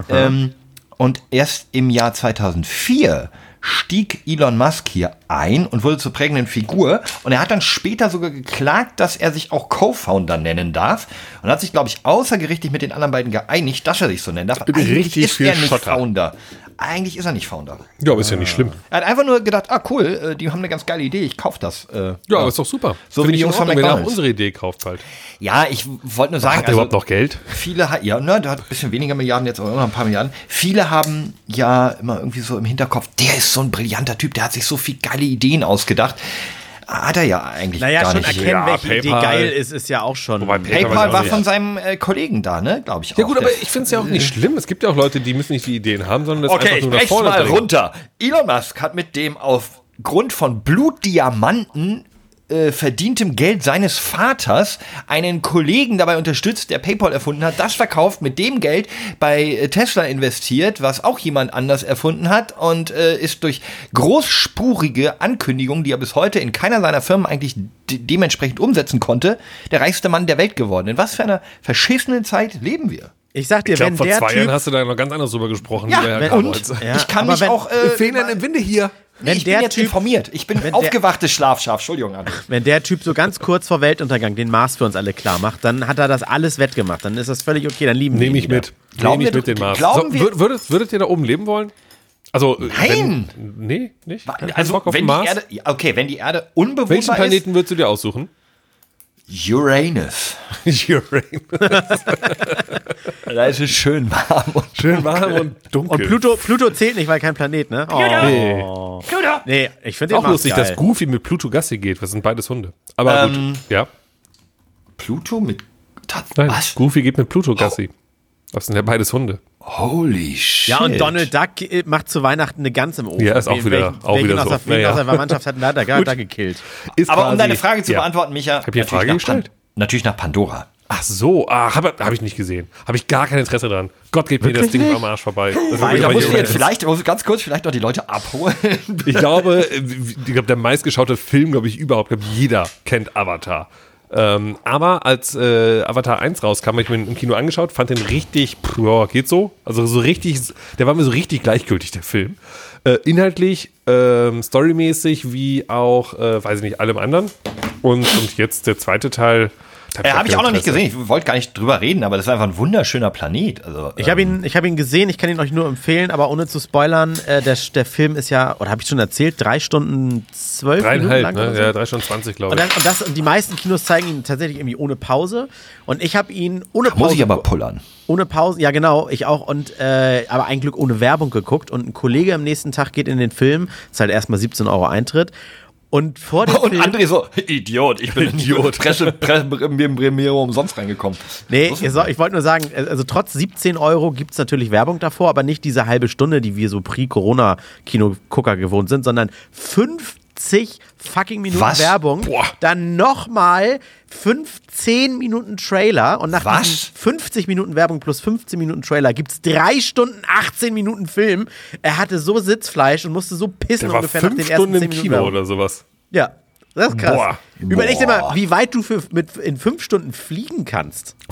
Ähm, und erst im Jahr 2004 stieg Elon Musk hier ein und wurde zur prägenden Figur. Und er hat dann später sogar geklagt, dass er sich auch Co-Founder nennen darf. Und hat sich, glaube ich, außergerichtlich mit den anderen beiden geeinigt, dass er sich so nennen darf. Eigentlich Richtig ist viel er nicht Schotter. Founder. Eigentlich ist er nicht Founder. Ja, aber ist ja nicht schlimm. Er hat einfach nur gedacht, ah cool, äh, die haben eine ganz geile Idee, ich kauf das. Äh, Ja, aber ist doch super. So wie die Jungs von Ordnung, wenn er auch McDonald's. unsere Idee kauft halt. Ja, ich wollte nur sagen, Hat er überhaupt noch Geld? viele, ja, ne, der hat ein bisschen weniger Milliarden jetzt, aber immer noch ein paar Milliarden. Viele haben ja immer irgendwie so im Hinterkopf, der ist so ein brillanter Typ, der hat sich so viel geile Ideen ausgedacht. Hat er ja eigentlich Naja, gar schon nicht. erkennen, Ja, welche Idee PayPal. geil ist, ist ja auch schon. Wobei PayPal PayPal war von seinem äh, Kollegen da, ne, glaube ich auch. Ja gut, aber ich finde es ja auch nicht schlimm. Es gibt ja auch Leute, die müssen nicht die Ideen haben, sondern das Okay, einfach nur nach vorne mal bringen. runter. Elon Musk hat mit dem aufgrund von Blutdiamanten äh, verdientem Geld seines Vaters einen Kollegen dabei unterstützt, der PayPal erfunden hat, das verkauft, mit dem Geld bei äh, Tesla investiert, was auch jemand anders erfunden hat und äh, ist durch großspurige Ankündigungen, die er bis heute in keiner seiner Firmen eigentlich de dementsprechend umsetzen konnte, der reichste Mann der Welt geworden. In was für einer verschissenen Zeit leben wir? Ich sag dir, Ich glaube, wenn vor der zwei Jahren Typ, hast du da noch ganz anders drüber gesprochen. Ja, wie der Herr und. Ja, ich kann mich wenn- auch... Äh, Fehler im Winde hier. Wenn ich der bin jetzt Typ- informiert. Ich bin aufgewachtes Schlafschaf. Entschuldigung, André. wenn der Typ so ganz kurz vor Weltuntergang den Mars für uns alle klar macht, dann hat er das alles wettgemacht. Dann ist das völlig okay, dann lieben wir ihn Nehme ich wieder. mit. Glauben Nehme ich wir- mit den Mars. glauben so, würdet, würdet ihr da oben leben wollen? Also, äh, Nein! Wenn, nee, nicht? Also, wenn die? Erde, okay, wenn die Erde unbewohnbar Welchen Planeten würdest du dir aussuchen? Ist, Uranus. Da ist es schön warm. Und Schön warm und dunkel. Und Pluto, Pluto zählt nicht, weil kein Planet, ne? Oh. Nee. Nee, ich finde auch lustig, geil. dass Goofy mit Pluto Gassi geht. Das sind beides Hunde. Aber Ähm, gut. Ja. Pluto mit. Nein, Was? Goofy geht mit Pluto Gassi. Das sind ja beides Hunde. Holy shit. Ja, und Donald Duck äh, macht zu Weihnachten eine Gans im Ofen. Ja, ist auch wieder- welchen, auch welchen wieder aus so. Der, Naja. aus der Verwandtschaft hat da, da, da gekillt. Ist Aber um deine Frage zu ja. beantworten, Micha. Hab ich eine natürlich Frage nach gestellt? Pan- Natürlich nach Pandora. Ach so, ah, habe hab ich nicht gesehen. Habe ich gar kein Interesse dran. Gott geht mir das Ding am Arsch vorbei. Wirklich Da musst du hier- jetzt vielleicht, ganz kurz, vielleicht noch die Leute abholen. Ich glaube, äh, ich glaube, der meistgeschaute Film, glaube ich, überhaupt, glaube jeder kennt Avatar. Ähm, aber als äh, Avatar 1 rauskam, habe ich mir im Kino angeschaut, fand den richtig, pff, ja, geht so. Also so richtig, der war mir so richtig gleichgültig, der Film. Äh, inhaltlich, ähm, storymäßig, wie auch, äh, weiß ich nicht, allem anderen. Und, und jetzt der zweite Teil. Da Äh, hab Habe ich auch noch nicht gesehen. Ich wollte gar nicht drüber reden, aber das ist einfach ein wunderschöner Planet. Also, Ich habe ihn, ich hab ihn gesehen, ich kann ihn euch nur empfehlen, aber ohne zu spoilern, äh, der, der Film ist ja, oder habe ich schon erzählt, drei Stunden zwölf Minuten Dreieinhalb, lang ne? so. Ja, drei Stunden 20, glaube Und, ich. das, und, das, und die meisten Kinos zeigen ihn tatsächlich irgendwie ohne Pause. Und ich habe ihn ohne Pause. muss ich aber pullern. Ohne Pause, ja genau, ich auch. Und äh, aber ein Glück ohne Werbung geguckt. Und ein Kollege am nächsten Tag geht in den Film, zahlt erstmal 17 Euro Eintritt. Und vor dem Und Film. André so, Idiot, ich bin Idiot. Presse, Premiere umsonst reingekommen. Nee, ich, ich wollte nur sagen, also trotz 17 Euro gibt es natürlich Werbung davor, aber nicht diese halbe Stunde, die wir so Pre-Corona-Kino-Gucker gewohnt sind, sondern 50 fucking Minuten Was? Werbung. Boah. Dann nochmal 15 Minuten Trailer und nach Was? diesen 50 Minuten Werbung plus 15 Minuten Trailer gibt es 3 Stunden 18 Minuten Film. Er hatte so Sitzfleisch und musste so pissen ungefähr nach den ersten Stunden 10 im Minuten Kino oder sowas. Ja, das ist krass. Boah. Überleg dir mal, wie weit du für, mit, in 5 Stunden fliegen kannst.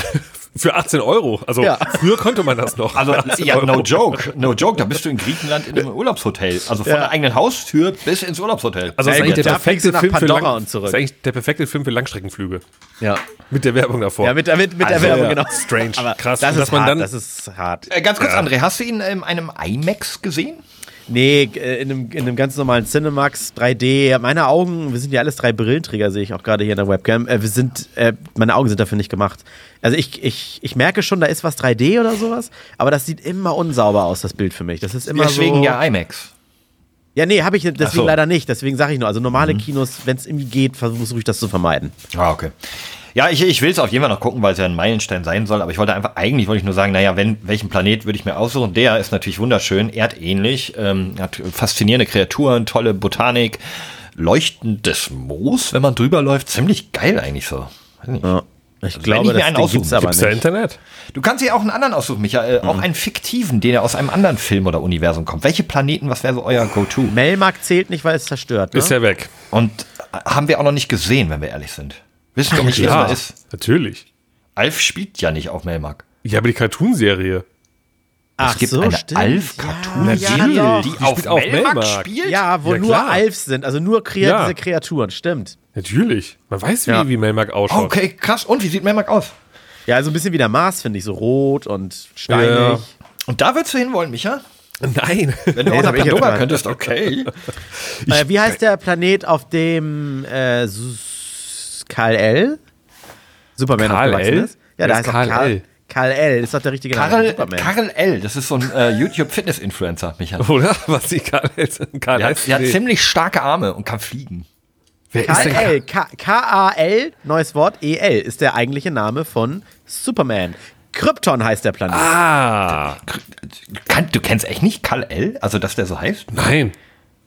Für 18 Euro. Also Ja. früher konnte man das noch. Also, 18 ja, no Euro. joke, no joke. Da bist du in Griechenland in einem Urlaubshotel. Also von Ja. der eigenen Haustür bis ins Urlaubshotel. Also das ist eigentlich der perfekte nach Film für Pandora Lang und zurück. Das ist eigentlich der perfekte Film für Langstreckenflüge. Ja. Mit der Werbung davor. Ja, mit, mit, mit Also, der Werbung, ja. genau. Strange. Aber Krass. Das ist dass man hart, dann- das ist hart. Äh, ganz kurz, André, hast du ihn in einem IMAX gesehen? Nee, äh, in einem, in einem ganz normalen Cinemax 3D. Meine Augen, wir sind ja alles drei Brillenträger, sehe ich auch gerade hier in der Webcam. Äh, wir sind, äh, meine Augen sind dafür nicht gemacht. Also ich, ich, ich merke schon, da ist was 3D oder sowas, aber das sieht immer unsauber aus, das Bild für mich. Das ist immer Deswegen so. ja IMAX. Ja, nee, habe ich deswegen so. leider nicht. Deswegen sage ich nur, also normale Kinos, wenn es irgendwie geht, versuche ich das zu vermeiden. Ah, okay. Ja, ich, ich will es auf jeden Fall noch gucken, weil es ja ein Meilenstein sein soll. Aber ich wollte einfach, eigentlich wollte ich nur sagen, naja, wenn, welchen Planet würde ich mir aussuchen? Der ist natürlich wunderschön, erdähnlich, ähm, hat faszinierende Kreaturen, tolle Botanik, leuchtendes Moos, wenn man drüber läuft. Ziemlich geil eigentlich so. Ja. Ich wenn glaube, ich mir das einen aussuchen gibt's aber Gibt's nicht. Internet? Du kannst dir auch einen anderen aussuchen, Michael. Auch einen fiktiven, den er aus einem anderen Film oder Universum kommt. Welche Planeten, was wäre so euer Go-To? Melmark zählt nicht, weil es zerstört. Ne? Ist ja weg. Und äh, haben wir auch noch nicht gesehen, wenn wir ehrlich sind. Wissen wir nicht, wie Ja, das ist. natürlich. Alf spielt ja nicht auf Melmark. Ja, aber die Cartoon-Serie. Ach es gibt so, eine stimmt. Alf-Cartoon, ja, die. Die auf spielt auf Melmark, Melmark. spielt. ja, wo Ja, nur. Alfs sind, also nur Krea Ja. diese Kreaturen, stimmt. Natürlich. Man weiß, wie, Ja. wie Melmark ausschaut. Okay, krass. Und wie sieht Melmark aus? Ja, also ein bisschen wie der Mars, finde ich, so rot und steinig. Ja. Und da würdest du hinwollen, Micha? Nein. Wenn du Nee, jetzt Pandora könntest, okay. Äh, wie heißt der Planet, auf dem äh, Sus- Kal-El? Superman Kal-El? aufgewachsen ist? Ja, da ist heißt doch Kal-El? Kal- Kal-El, ist doch der richtige Name. Karel, Superman. Karel L., das ist so ein äh, YouTube-Fitness-Influencer, Micha. Oder? Was die Karl Karl Der hat, heißt? der hat ziemlich starke Arme und kann fliegen. Wer ist denn K- K-A-L, neues Wort, E-L, ist der eigentliche Name von Superman. Krypton heißt der Planet. Ah. Kann, du kennst echt nicht Karl L., also dass der so heißt? Nein.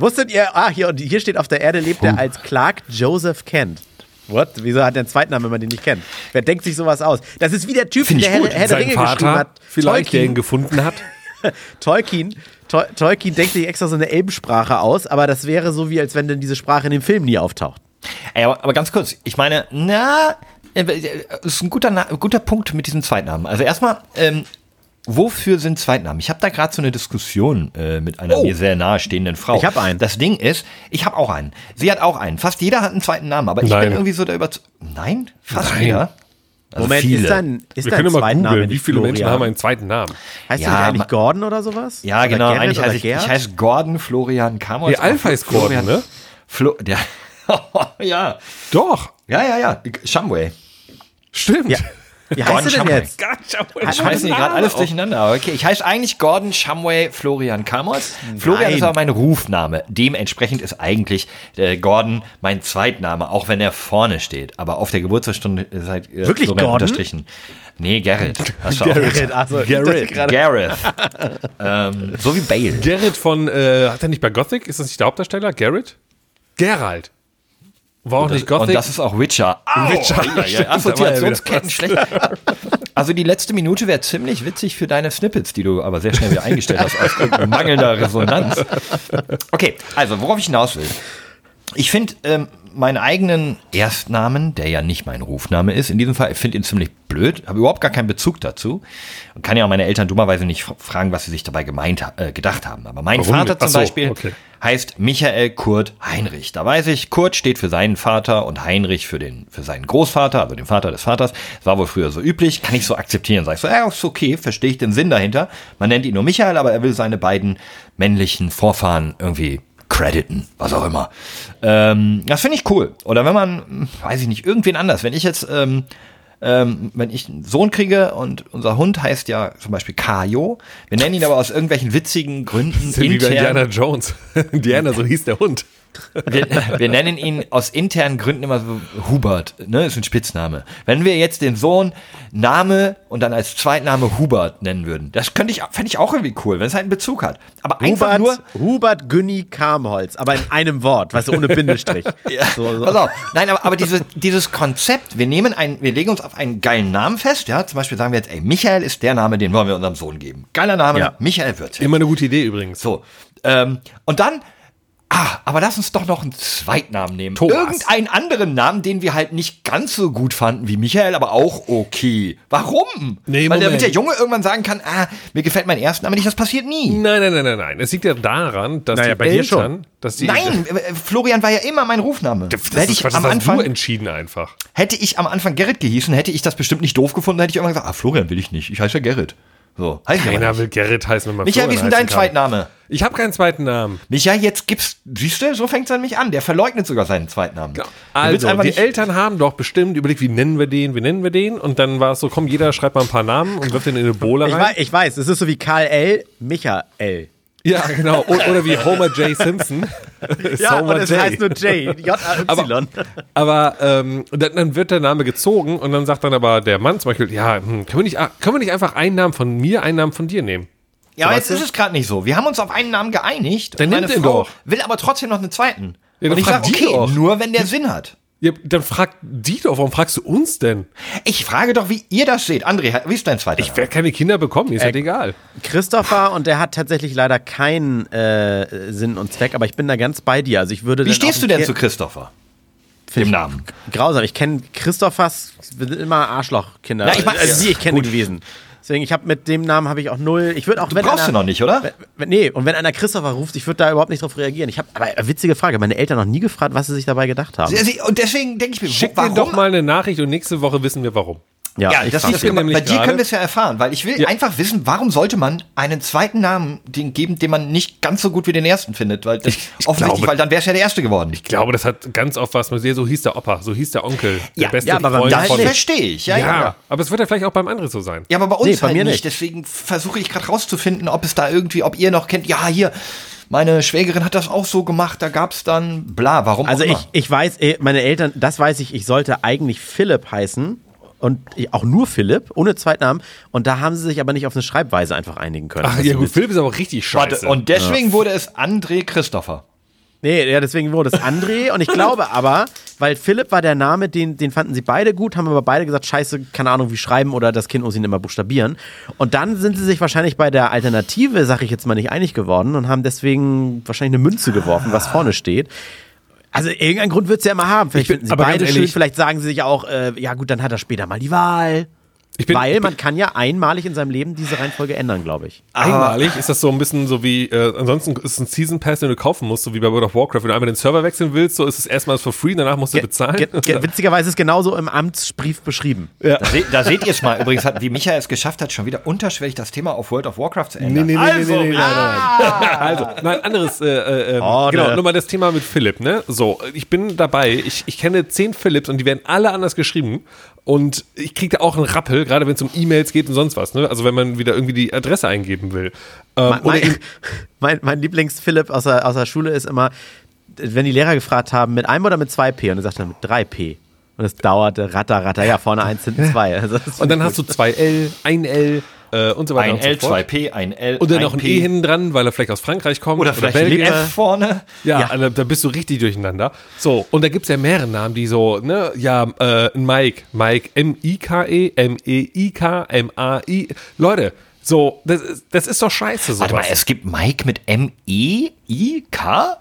Wusstet ihr, ah, hier, und hier steht auf der Erde lebt er als Clark Joseph Kent. What? Wieso hat er einen Zweitnamen, wenn man den nicht kennt? Wer denkt sich sowas aus? Das ist wie der Typ, der Herr. Herr der Ringe geschrieben Vater, hat. vielleicht, der ihn Tolkien, gefunden hat. Tolkien, Tol Tolkien denkt sich extra so eine Elbensprache aus, aber das wäre so, wie als wenn denn diese Sprache in dem Film nie auftaucht. Ey, aber, aber ganz kurz, ich meine, na, äh, das ist ein guter, guter Punkt mit diesem Zweitnamen. Also erstmal, ähm, wofür sind Zweitnamen? Ich habe da gerade so eine Diskussion äh, mit einer Oh. mir sehr nahestehenden Frau. Ich hab einen. Das Ding ist, ich habe auch einen. Sie hat auch einen. Fast jeder hat einen zweiten Namen, aber ich Nein. bin irgendwie so der über. Nein? Fast Nein. jeder? Also Moment, viele. ist dein, ist Wir können mal googeln, wie viele Menschen Florian? haben einen zweiten Namen. Heißt Ja, du nicht eigentlich Gordon oder sowas? Ja, oder genau. Gerrit Eigentlich heiße ich, Gerd? ich heiße Gordon Florian Kamos. Der Alpha ist Gordon, ne? Flo, der, ja. Doch. Ja, ja, ja. Shumway. Stimmt. Ja. Wie heißt du denn Shumway. jetzt? Ich weiß nicht, gerade alles durcheinander. Okay, ich heiße eigentlich Gordon Shumway Florian Kamos. Florian ist aber mein Rufname. Dementsprechend ist eigentlich äh, Gordon mein Zweitname, auch wenn er vorne steht. Aber auf der Geburtstagsstunde ist halt äh, Wirklich Florian Gordon? unterstrichen. Nee, Garrett. Hast du auch Gerrit, also, Gerrit. Gareth. ähm, so wie Bale. Gerrit von, äh, hat er nicht bei Gothic? Ist das nicht der Hauptdarsteller? Gerrit? Geralt. War auch nicht Gothic? Und das ist auch Witcher. Au, Witcher, ja, ja, Assoziationsketten schlecht. Also die letzte Minute wäre ziemlich witzig für deine Snippets, die du aber sehr schnell wieder eingestellt hast, aus mangelnder Resonanz. Okay, also worauf ich hinaus will. Ich finde ähm, meinen eigenen Erstnamen, der ja nicht mein Rufname ist, in diesem Fall, ich finde ihn ziemlich blöd, habe überhaupt gar keinen Bezug dazu und kann ja auch meine Eltern dummerweise nicht fragen, was sie sich dabei gemeint, äh, gedacht haben. Aber mein Warum Vater zum so, Beispiel okay. heißt Michael Kurt Heinrich. Da weiß ich, Kurt steht für seinen Vater und Heinrich für den für seinen Großvater, also den Vater des Vaters. Das war wohl früher so üblich, kann ich so akzeptieren. Sag ich so, ja, ist okay, verstehe ich den Sinn dahinter. Man nennt ihn nur Michael, aber er will seine beiden männlichen Vorfahren irgendwie crediten, was auch immer. Ähm, das finde ich cool. Oder wenn man, weiß ich nicht, irgendwen anders. Wenn ich jetzt ähm, ähm, wenn ich einen Sohn kriege und unser Hund heißt ja zum Beispiel Kajo, wir nennen ihn aber aus irgendwelchen witzigen Gründen sind wie bei Indiana intern, Jones. Indiana, so hieß der Hund. Wir, wir nennen ihn aus internen Gründen immer so Hubert, ne, ist ein Spitzname. Wenn wir jetzt den Sohn Name und dann als Zweitname Hubert nennen würden, das könnte ich, fände ich auch irgendwie cool, wenn es halt einen Bezug hat. Aber einfach Hubert, nur, Hubert Günni Kamholz, aber in einem Wort, weißt du, ohne Bindestrich. so, so. Pass auf. Nein, aber, aber diese, dieses Konzept, wir nehmen ein, wir legen uns auf einen geilen Namen fest, ja. Zum Beispiel sagen wir jetzt, ey, Michael ist der Name, den wollen wir unserem Sohn geben. Geiler Name, Ja. Michael Würz. Immer eine gute Idee übrigens. So. Ähm, und dann, ah, aber lass uns doch noch einen Zweitnamen nehmen. Thomas. Irgendeinen anderen Namen, den wir halt nicht ganz so gut fanden wie Michael, aber auch okay. Warum? Nee, Weil damit der Junge irgendwann sagen kann, ah, mir gefällt mein Erstname nicht, das passiert nie. Nein, nein, nein, nein, nein. Es liegt ja daran, dass Naja, die bei dir Eltern, schon. dass die Nein, äh, Florian war ja immer mein Rufname. das hätte ist ich was, am das Anfang du entschieden einfach. Hätte ich am Anfang Gerrit gehießen, hätte ich das bestimmt nicht doof gefunden, hätte ich irgendwann gesagt, ah, Florian will ich nicht, ich heiße ja Gerrit. So, heißt Keiner nicht. will Gerrit heißen, wenn man Michael, wie ist denn dein. Zweitname? Ich habe keinen zweiten Namen. Michael, jetzt gibt's, siehst du, so fängt's an mich an. Der verleugnet sogar seinen Zweitnamen. Du willst Also, einfach die nicht- Eltern haben doch bestimmt überlegt, wie nennen wir den, wie nennen wir den? Und dann war es so, komm, jeder schreibt mal ein paar Namen und wirft den in eine Bohle Ich, rein. wei- ich weiß, es ist so wie Karl L. Michael. Ja, genau. Oder wie Homer J. Simpson. Ist Ja, Homer und es J. heißt nur J. J-A-Y. Aber ähm, dann, dann wird der Name gezogen und dann sagt dann aber der Mann zum Beispiel, ja, hm, können wir nicht, ah, können wir nicht einfach einen Namen von mir, einen Namen von dir nehmen? Ja, aber jetzt ist es gerade nicht so. Wir haben uns auf einen Namen geeinigt. Dann und meine nimm den Frau doch. will aber trotzdem noch einen zweiten. Ja, und dann ich frag sage, die okay, doch. nur wenn der Sinn hat. Ja, dann frag die doch, warum fragst du uns denn? Ich frage doch, wie ihr das seht. André, wie ist dein zweiter Ich werde keine Kinder bekommen, mir ist halt egal. Christopher und der hat tatsächlich leider keinen äh, Sinn und Zweck, aber ich bin da ganz bei dir. Also ich würde Wie stehst du denn zu Christopher? Dem Namen. Grausam. Ich kenne Christophers sind immer Arschlochkinder. Ja, ich mach- also die ich kenne gewesen. Deswegen, ich habe mit dem Namen habe ich auch null. Ich würde auch, wenn Brauchst einer, du noch nicht, oder? Wenn, nee, und wenn einer Christopher ruft, ich würde da überhaupt nicht drauf reagieren. Ich habe, aber äh, witzige Frage, meine Eltern noch nie gefragt, was sie sich dabei gedacht haben. Sie- sie- Und deswegen denke ich mir, Schick warum? dir doch mal eine Nachricht und nächste Woche wissen wir warum. Ja, ich das ist bei nämlich dir gerade- können wir es ja erfahren, weil ich will Ja. einfach wissen, warum sollte man einen zweiten Namen den geben, den man nicht ganz so gut wie den ersten findet, weil das offensichtlich, glaube- weil dann wäre es ja der erste geworden. Ich glaube, das hat ganz oft was mit dir. So hieß der Opa, so hieß der Onkel, der Ja, beste ja, aber Freund Das verstehe ich, ja, Ja, ja. aber es wird ja vielleicht auch beim anderen so sein. Ja, aber bei uns Nee, bei halt mir nicht. nicht. Deswegen versuche ich gerade rauszufinden, ob es da irgendwie, ob ihr noch kennt, ja, hier, meine Schwägerin hat das auch so gemacht, da gab es dann bla, warum Also auch immer. ich, ich weiß, eh, meine Eltern, das weiß ich, ich sollte eigentlich Philipp heißen. Und auch nur Philipp, ohne Zweitnamen. Und da haben sie sich aber nicht auf eine Schreibweise einfach einigen können. Ach ja ist gut, Philipp ist aber richtig scheiße. Warte, und deswegen wurde es André Christopher. Nee, ja, deswegen wurde es André. und ich glaube aber, weil Philipp war der Name, den, den fanden sie beide gut, haben aber beide gesagt, scheiße, keine Ahnung, wie schreiben oder das Kind muss ihn immer buchstabieren. Und dann sind sie sich wahrscheinlich bei der Alternative, sag ich jetzt mal, nicht einig geworden und haben deswegen wahrscheinlich eine Münze geworfen, was vorne steht. Also irgendeinen Grund wird es ja immer haben. Vielleicht Ich bin- finden sie beide schön, vielleicht sagen sie sich auch, äh, ja gut, dann hat er später mal die Wahl. Ich bin, Weil man kann ja einmalig in seinem Leben diese Reihenfolge ändern, glaube ich. Einmalig ist das so ein bisschen so wie, äh, ansonsten ist es ein Season Pass, den du kaufen musst, so wie bei World of Warcraft. Wenn du einmal den Server wechseln willst, so ist es erstmal for free, danach musst du bezahlen. Ge ge witzigerweise ist genauso im Amtsbrief beschrieben. Da, se da seht ihr es mal. Übrigens, hat, wie Michael es geschafft hat, schon wieder unterschwellig das Thema auf World of Warcraft zu ändern. Nee, nee, nee, also, nee, nee, nee, nein, nein. Also, nein, anderes, äh, äh, Oh, genau, ne. nur mal das Thema mit Philipp, ne? So, ich bin dabei, ich, ich kenne zehn Philips und die werden alle anders geschrieben und ich kriege da auch einen Rappel, gerade wenn es um E-Mails geht und sonst was, ne? Also wenn man wieder irgendwie die Adresse eingeben will. Ähm, Mein, eben- mein, mein Lieblings-Philipp aus der, aus der Schule ist immer, wenn die Lehrer gefragt haben, mit einem oder mit zwei P? Und er sagt dann mit drei P. Und es dauerte ratter, ratter, ja, vorne eins, hinten zwei. Also und dann hast du zwei L, ein L äh, und so weiter ein und so L, fort. zwei P, ein L, Und dann ein noch ein P. E hinten dran, weil er vielleicht aus Frankreich kommt. Oder vielleicht ein Belgien. F vorne. Ja, Ja. also da bist du richtig durcheinander. So, und da gibt's ja mehrere Namen, die so, ne, ja, äh, ein Mike, Mike, M-I-K-E, M-E-I-K, M-A-I. Leute, so, das, ist- das ist doch scheiße, sowas. Warte mal, es gibt Mike mit M-E-I-K?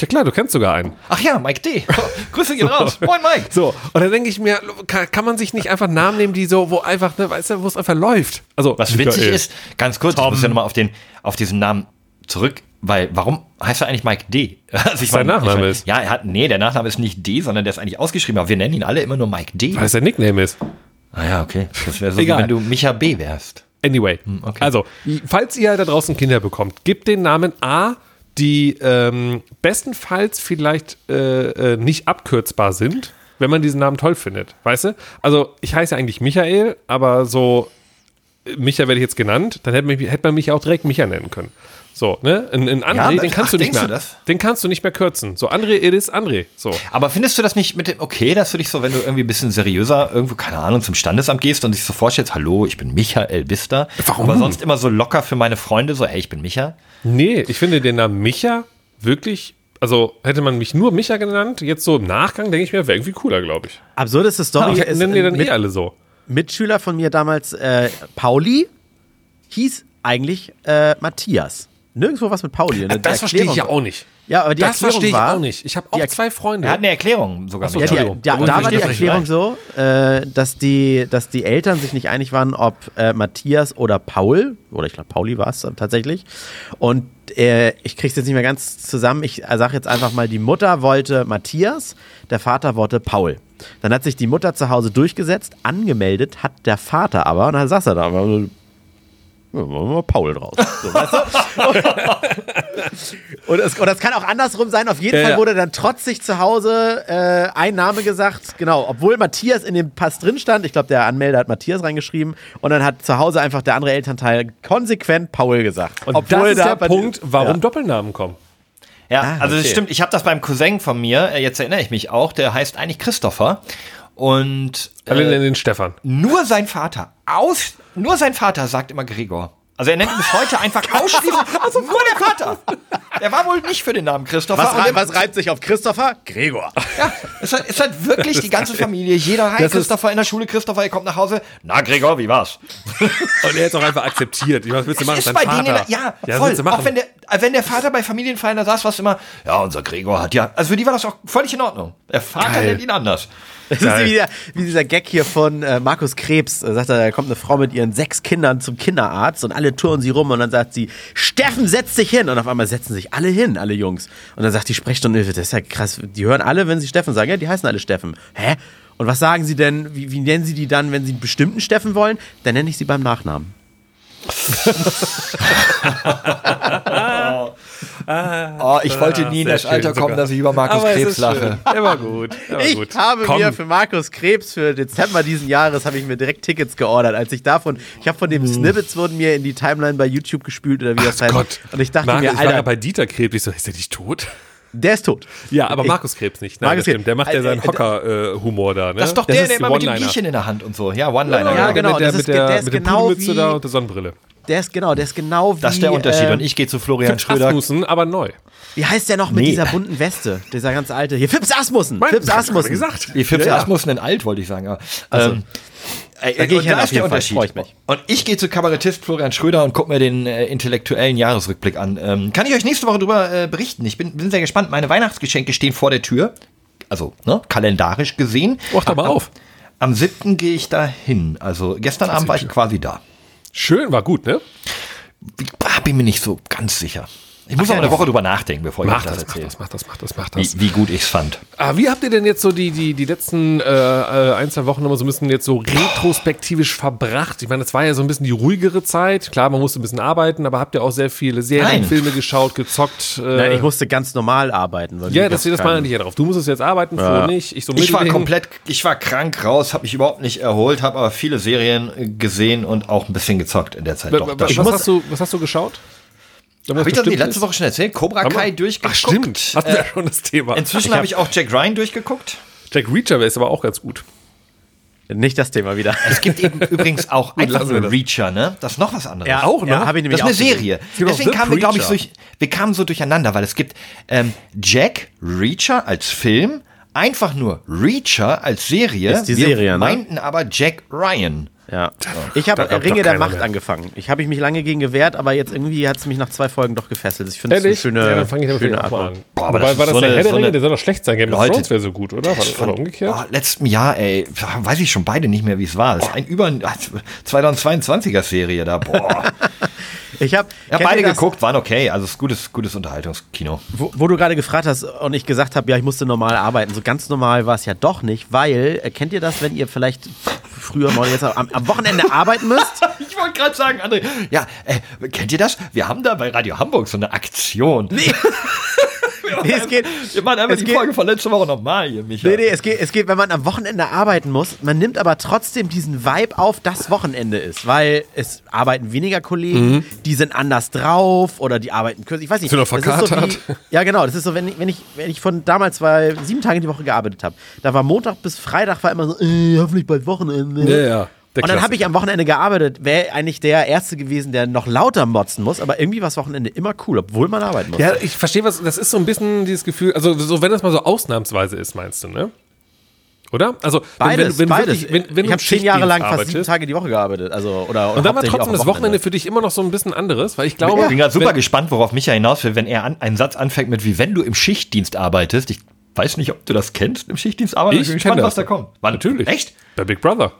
Ja klar, du kennst sogar einen. Ach ja, Mike D. Grüße gehen raus. Moin, Mike. So, und dann denke ich mir, kann, kann man sich nicht einfach Namen nehmen, die so, wo einfach, ne, weißt du, wo es einfach läuft. Also, Was witzig ist, ganz kurz, ich muss ja nochmal auf, den, auf diesen Namen zurück, weil warum heißt er eigentlich Mike D? Also ich Sein mein- Nachname ich mein, ist. Ja, er hat, nee, der Nachname ist nicht D, sondern der ist eigentlich ausgeschrieben, aber wir nennen ihn alle immer nur Mike D. Weil es der Nickname ist. Ah ja, okay. Das wäre so, wie Egal. wenn du Micha B wärst. Anyway, okay. also, falls ihr da draußen Kinder bekommt, gebt den Namen A, die ähm, bestenfalls vielleicht äh, äh, nicht abkürzbar sind, wenn man diesen Namen toll findet. Weißt du? Also, ich heiße eigentlich Michael, aber so, äh, Micha werde ich jetzt genannt, dann hätte, mich, hätte man mich auch direkt Micha nennen können. So, ne? In, in André, Ja, den kannst ach, du nicht mehr. du das? Den kannst du nicht mehr kürzen. So, André, it is André. So. Aber findest du das nicht mit dem, okay, dass du dich so, wenn du irgendwie ein bisschen seriöser irgendwo, keine Ahnung, zum Standesamt gehst und dich so vorstellst, hallo, ich bin Michael Bister. Warum? Aber sonst immer so locker für meine Freunde, so, ey, ich bin Micha. Nee, ich finde den Namen Micha wirklich. Also hätte man mich nur Micha genannt, jetzt so im Nachgang denke ich mir, wäre irgendwie cooler, glaube ich. Absurdeste Story Ich ist, nennen die dann mit, eh alle so. Mitschüler von mir damals, äh, Pauli, hieß eigentlich äh, Matthias. Nirgendwo was mit Pauli. Die Das verstehe ich ja auch nicht. Ja, aber die das Erklärung verstehe ich war, auch nicht. Ich habe auch zwei Freunde. Er hat eine Erklärung sogar. So, Ja, die, Entschuldigung. ja, da war die Erklärung so, äh, dass, die, dass die Eltern sich nicht einig waren, ob äh, Matthias oder Paul, oder ich glaube Pauli war es tatsächlich. Und äh, ich kriege es jetzt nicht mehr ganz zusammen. Ich sage jetzt einfach mal, die Mutter wollte Matthias, der Vater wollte Paul. Dann hat sich die Mutter zu Hause durchgesetzt, angemeldet hat der Vater aber, und dann saß er da, ja, machen wir mal Paul draus. So, weißt du? und, es, und das kann auch andersrum sein. Auf jeden Ja, Fall wurde dann trotzig zu Hause äh, ein Name gesagt. Genau, obwohl Matthias in dem Pass drin stand. Ich glaube, der Anmelder hat Matthias reingeschrieben. Und dann hat zu Hause einfach der andere Elternteil konsequent Paul gesagt. Und obwohl das ist da der Punkt, warum Ja. Doppelnamen kommen. Ja, Ah, also das okay. stimmt. Ich habe das beim Cousin von mir, äh, jetzt erinnere ich mich auch, der heißt eigentlich Christopher. Und Alle äh, nennen den Stefan. nur sein Vater, aus, nur sein Vater sagt immer Gregor. Also er nennt ihn bis heute einfach ausschließlich nur der Vater. Er war wohl nicht für den Namen Christopher. Was, rei was reibt sich auf Christopher? Gregor. Ja, es hat, es hat wirklich die ganze Familie. Jeder, ist- Christopher in der Schule, Christopher, ihr kommt nach Hause. Na, Gregor, wie war's? Und er ist auch einfach akzeptiert. Was willst du machen? ist bei Vater. denen, ja, ja was voll. Auch wenn der, äh, wenn der Vater bei Familienfeiern da saß, war es immer, ja, unser Gregor hat ja, also für die war das auch völlig in Ordnung. Der Vater Geil. nennt ihn anders. Das ist wie, der, wie dieser Gag hier von äh, Markus Krebs. Da sagt er, da kommt eine Frau mit ihren sechs Kindern zum Kinderarzt und alle touren sie rum und dann sagt sie, Steffen, setz dich hin. Und auf einmal setzen sich alle hin, alle Jungs. Und dann sagt die Sprechstundenhilfe, das ist ja krass. Die hören alle, wenn sie Steffen sagen. Ja, die heißen alle Steffen. Hä? Und was sagen sie denn, wie, wie nennen sie die dann, wenn sie einen bestimmten Steffen wollen? Dann nenne ich sie beim Nachnamen. Oh, ich wollte nie in das Alter kommen, sogar. dass ich über Markus Aber Krebs lache. Der war gut. Der war Ich gut. habe Komm. mir für Markus Krebs für Dezember diesen Jahres habe ich mir direkt Tickets geordert, als ich davon, ich habe von dem Snippets wurden mir in die Timeline bei YouTube gespült oder wie das heißt. Gott. Und ich dachte Markus, mir, ich war ja Alter, bei Dieter Krebs. Ich so, ist der nicht tot? der ist tot. Ja, aber Ich- Markus Krebs nicht. Nein, Markus das stimmt. Der Krebs. macht ja Äh, seinen äh, Hocker-Humor da, ne? Das ist doch Das der, der immer mit dem. Bierchen in der Hand und so. Ja, One-Liner. Ja, Ja, genau, Mit der, das mit ist der, ge- der ist mit der genau wie- da und der Sonnenbrille. Der ist genau, der ist genau wie. Das ist der Unterschied. äh, und ich gehe zu Florian Fips Schröder. Asmussen, aber neu. Wie heißt der noch mit Nee. dieser bunten Weste? Dieser ganz alte. Hier, Fips Asmussen. Mein- Fips ich Asmussen. gesagt. Die Fips Ja, ja. Asmussen in alt, wollte ich sagen. Aber, ähm, ey, Da geh ich und hin, auf ist jeden Fall. Freu ich mich. Und ich gehe zu Kabarettist Florian Schröder und gucke mir den äh, intellektuellen Jahresrückblick an. Ähm, kann ich euch nächste Woche darüber äh, berichten. Ich bin, bin sehr gespannt. Meine Weihnachtsgeschenke stehen vor der Tür. Also, ne, kalendarisch gesehen. Mal Am- auf. Am 7. gehe ich da hin. Also, gestern Abend war ich quasi da. Schön, war gut, ne? Ah, bin mir nicht so ganz sicher. Ich muss noch eine Woche drüber nachdenken, bevor ich Mach das das, mach erzähle. das, mach das, mach das, mach das. Wie, wie gut ich es fand. Ah, wie habt ihr denn jetzt so die, die, die letzten äh, äh, ein, zwei Wochen immer so ein bisschen jetzt so retrospektivisch verbracht? Ich meine, es war ja so ein bisschen die ruhigere Zeit. Klar, man musste ein bisschen arbeiten, aber habt ihr auch sehr viele Serien, Nein. Filme geschaut, gezockt? Äh, Nein, ich musste ganz normal arbeiten. weil ja, das, das meine ich ja drauf. Du musstest jetzt arbeiten, Flo nicht. Ich, so Ich war komplett, ich war krank raus, habe mich überhaupt nicht erholt, habe aber viele Serien gesehen und auch ein bisschen gezockt in der Zeit. Doch, das was, was, hast du, was hast du geschaut? Hab ich das nicht letzte Woche schon erzählt? Cobra Kai durchgeguckt. Ach, stimmt. Hatten wir Äh, ja schon das Thema. inzwischen habe ich auch Jack Ryan durchgeguckt. Jack Reacher wäre es aber auch ganz gut. Nicht das Thema wieder. Es gibt eben übrigens auch einfach wir nur. Reacher, ne? Das ist noch was anderes. Ja, Auch, ne? Ja, habe ich nämlich Das ist eine. Serie. auch Deswegen kamen wir, glaube ich, durch, wir kamen so durcheinander, weil es gibt ähm, Jack Reacher als Film, einfach nur Reacher als Serie. Ist die wir Serie, ne? meinten aber Jack Ryan. Ja. Ich habe Ringe der Macht mehr. angefangen. Ich habe mich lange gegen gewehrt, aber jetzt irgendwie hat es mich nach zwei Folgen doch gefesselt. Ich finde es eine schöne, ja, dann fange ich schöne Art. an. Boah, aber Wobei, das war das so der Herr der so Ringe? eine- Der soll doch schlecht sein. Game of Thrones wäre so gut, oder? War das, oder umgekehrt? Oh, letzten Jahr, ey, weiß ich schon beide nicht mehr, wie es war. Das ist ein über 2022er Serie da. Boah. Ich habe habe beide geguckt, waren okay. Also es ist gutes, gutes Unterhaltungskino. Wo, wo du gerade gefragt hast und ich gesagt habe, ja, ich musste normal arbeiten. So ganz normal war es ja doch nicht, weil, äh, kennt ihr das, wenn ihr vielleicht früher mal jetzt am, am Wochenende arbeiten müsst? Ich wollte gerade sagen, André, ja, äh, kennt ihr das? Wir haben da bei Radio Hamburg so eine Aktion. Nee. Nee, es geht, Wir machen einfach es die geht- Folge von letzter Woche nochmal hier, Micha. Nee, nee, es geht, es geht, wenn man am Wochenende arbeiten muss, man nimmt aber trotzdem diesen Vibe auf, dass Wochenende ist, weil es arbeiten weniger Kollegen, die sind anders drauf oder die arbeiten kürzer. Ich weiß nicht. Sind noch das ist so verkatert. wie, ja, genau. Das ist so, wenn ich, wenn ich, wenn ich von damals war, sieben Tage die Woche gearbeitet habe, da war Montag bis Freitag war immer so, äh, hoffentlich bald Wochenende. Ja, ja. Der Und dann habe ich am Wochenende gearbeitet, wäre eigentlich der Erste gewesen, der noch lauter motzen muss, aber irgendwie war das Wochenende immer cool, obwohl man arbeiten muss. Ja, ich verstehe was. Das ist so ein bisschen dieses Gefühl, also so, wenn das mal so ausnahmsweise ist, meinst du, ne? Oder? Also, wenn- Beides, wenn, wenn, beides. Wirklich, wenn, wenn ich habe zehn Jahre lang fast sieben Tage die Woche gearbeitet. Also, oder, Und dann war trotzdem das Wochenende für dich immer noch so ein bisschen anderes, weil ich glaube. Ich bin gerade super gespannt, worauf Micha hinaus will, wenn er an, einen Satz anfängt mit, wie wenn du im Schichtdienst arbeitest. Ich weiß nicht, ob du das kennst, im Schichtdienst arbeiten. Ich bin gespannt, was da kommt. War Natürlich. Echt? Bei Big Brother.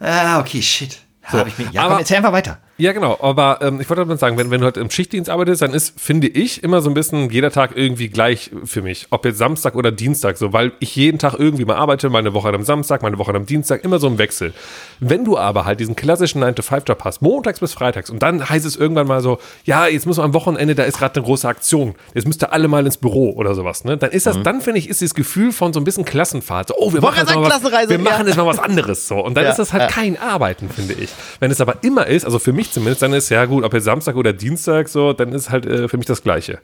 Ah, okay, shit. So, Hab ich mir, ja, aber- komm, erzähl einfach weiter. Ja, genau. Aber ähm, ich wollte damit sagen, wenn, wenn du halt im Schichtdienst arbeitest, dann ist, finde ich, immer so ein bisschen jeder Tag irgendwie gleich für mich. Ob jetzt Samstag oder Dienstag, so, weil ich jeden Tag irgendwie mal arbeite, meine Woche am Samstag, meine Woche am Dienstag, immer so im Wechsel. Wenn du aber halt diesen klassischen 9-to-5-Job hast, montags bis freitags, und dann heißt es irgendwann mal so, ja, jetzt müssen wir am Wochenende, da ist gerade eine große Aktion, jetzt müsst ihr alle mal ins Büro oder sowas, ne? Dann ist das, dann finde ich, ist dieses Gefühl von so ein bisschen Klassenfahrt. So, oh, wir machen, jetzt mal was, Klassenreise, wir machen jetzt mal was anderes, so. Und dann Ja, ist das halt ja. kein Arbeiten, finde ich. Wenn es aber immer ist, also für mich zumindest, dann ist ja gut, ob jetzt Samstag oder Dienstag so, dann ist halt äh, für mich das Gleiche.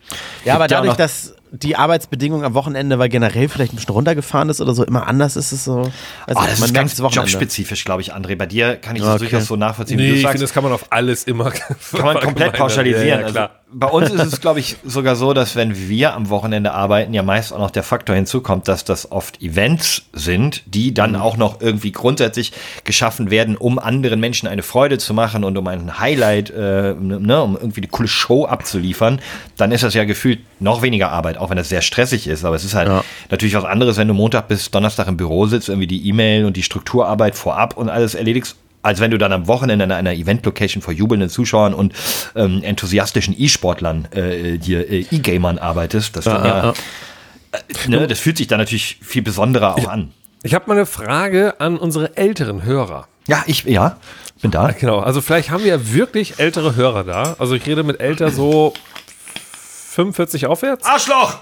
Ja, aber dadurch, noch- dass, die Arbeitsbedingungen am Wochenende, weil generell vielleicht ein bisschen runtergefahren ist oder so, immer anders ist es so. Also Oh, das ist merkt ganz es Wochenende. jobspezifisch, glaube ich, André. Bei dir kann ich das Okay. durchaus so nachvollziehen. wie Nee, du ich sagst. finde, das kann man auf alles immer. kann man komplett pauschalisieren. Ja, ja, also, bei uns ist es, glaube ich, sogar so, dass wenn wir am Wochenende arbeiten, ja meist auch noch der Faktor hinzukommt, dass das oft Events sind, die dann auch noch irgendwie grundsätzlich geschaffen werden, um anderen Menschen eine Freude zu machen und um ein Highlight, äh, ne, um irgendwie eine coole Show abzuliefern, dann ist das ja gefühlt noch weniger Arbeit, auch wenn das sehr stressig ist. Aber es ist halt Ja. natürlich was anderes, wenn du Montag bis Donnerstag im Büro sitzt, irgendwie die E-Mail und die Strukturarbeit vorab und alles erledigst als wenn du dann am Wochenende an einer Event-Location vor jubelnden Zuschauern und ähm, enthusiastischen E-Sportlern, äh, hier äh, E-Gamern arbeitest. Das, dann, ja. Äh, ne, das fühlt sich dann natürlich viel besonderer auch an. Ich habe mal eine Frage an unsere älteren Hörer. Ja, ich, ja, bin da. Genau, also vielleicht haben wir ja wirklich ältere Hörer da. Also ich rede mit älter so 45 aufwärts. Arschloch!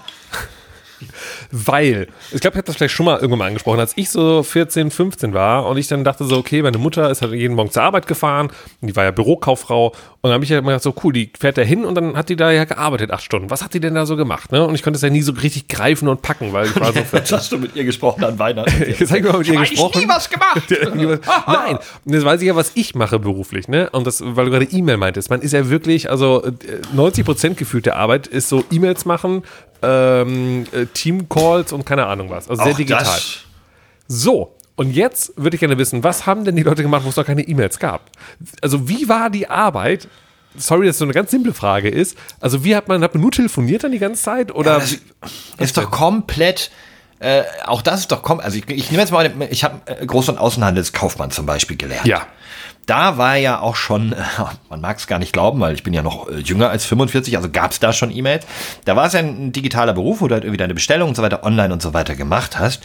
Weil, ich glaube, ich habe das vielleicht schon mal irgendwann mal angesprochen, als ich so 14, 15 war und ich dann dachte so, okay, meine Mutter ist halt jeden Morgen zur Arbeit gefahren, und die war ja Bürokauffrau und dann habe ich ja immer gedacht, so cool, die fährt da hin und dann hat die da ja gearbeitet, acht Stunden. Was hat die denn da so gemacht? Ne? Und ich konnte es ja nie so richtig greifen und packen, weil ich war so Jetzt hast du mit ihr gesprochen an Weihnachten. Jetzt habe ich mal mit ihr gesprochen. Ich nie was gemacht. Nein, jetzt weiß ich ja, was ich mache beruflich, ne? Und das, weil du gerade E-Mail meintest, man ist ja wirklich, also äh, 90 Prozent gefühlt der Arbeit ist so E-Mails machen, ähm, äh, Team-Calls und keine Ahnung was. Also sehr Auch digital. das- So, und jetzt würde ich gerne wissen, was haben denn die Leute gemacht, wo es noch keine E-Mails gab? Also wie war die Arbeit? Sorry, dass so eine ganz simple Frage ist. Also wie hat man, hat man nur telefoniert dann die ganze Zeit? Oder das ist doch komplett. Äh, auch das ist doch kom also ich, ich nehme jetzt mal, ich habe äh, Groß- und Außenhandelskaufmann zum Beispiel gelernt. Ja. Da war ja auch schon, man mag es gar nicht glauben, weil ich bin ja noch äh, jünger als 45, also gab es da schon E-Mails. Da war es ja ein digitaler Beruf, wo du halt irgendwie deine Bestellung und so weiter online und so weiter gemacht hast.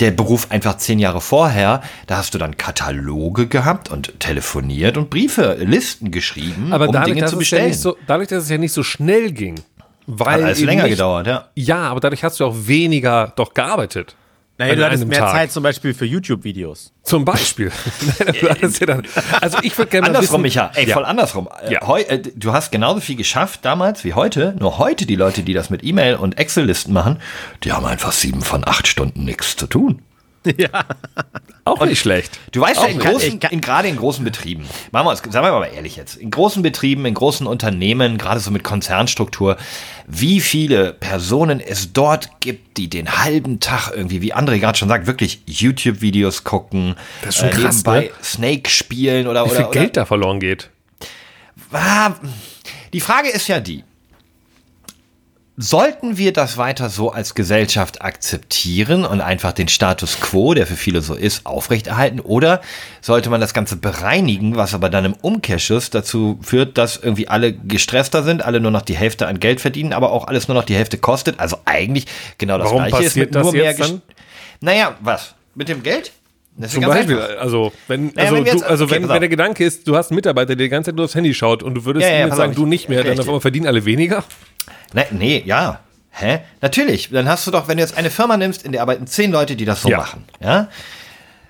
Der Beruf einfach zehn Jahre vorher, da hast du dann Kataloge gehabt und telefoniert und Briefe, Listen geschrieben, aber um dadurch, Dinge dass zu es ja bestellen. nicht so, dadurch, dass es ja nicht so schnell ging, weil Hat alles länger nicht, gedauert, ja. Ja, aber dadurch hast du auch weniger doch gearbeitet. Naja, du hattest mehr Tag. Zeit zum Beispiel für YouTube-Videos. Zum Beispiel. Dann, also ich würde gerne Andersrum, Micha. Ey, ja. voll andersrum. Äh, Ja. Heu, äh, du hast genauso viel geschafft damals wie heute. Nur heute, die Leute, die das mit E-Mail und Excel-Listen machen, die haben einfach sieben von acht Stunden nichts zu tun. Auch nicht schlecht. Du weißt ja, in großen, kann- in, gerade in großen Betrieben, machen wir uns, sagen wir mal ehrlich jetzt, in großen Betrieben, in großen Unternehmen, gerade so mit Konzernstruktur, wie viele Personen es dort gibt, die den halben Tag irgendwie, wie André gerade schon sagt, wirklich YouTube-Videos gucken, Das ist schon krass, nebenbei ne? Snake spielen oder, Wie oder, viel oder Geld da verloren geht. Ah, Die Frage ist ja die, sollten wir das weiter so als Gesellschaft akzeptieren und einfach den Status quo, der für viele so ist, aufrechterhalten? Oder sollte man das Ganze bereinigen, was aber dann im Umkehrschluss dazu führt, dass irgendwie alle gestresster sind, alle nur noch die Hälfte an Geld verdienen, aber auch alles nur noch die Hälfte kostet? Also eigentlich genau das Warum Gleiche ist passiert mit das nur mehr jetzt dann? Naja, was? Mit dem Geld? Ist Zum Beispiel, einfach. also wenn, Naja, also, wenn wir du, jetzt- also okay, wenn, wenn der Gedanke ist, du hast einen Mitarbeiter, der die ganze Zeit nur aufs Handy schaut und du würdest Ja, ja, ihm jetzt sagen, auf, du ich- nicht mehr, dann auf einmal verdienen alle weniger. Ne, nee, ja. Hä? Natürlich. Dann hast du doch, wenn du jetzt eine Firma nimmst, in der arbeiten zehn Leute, die das so Ja. machen. Ja.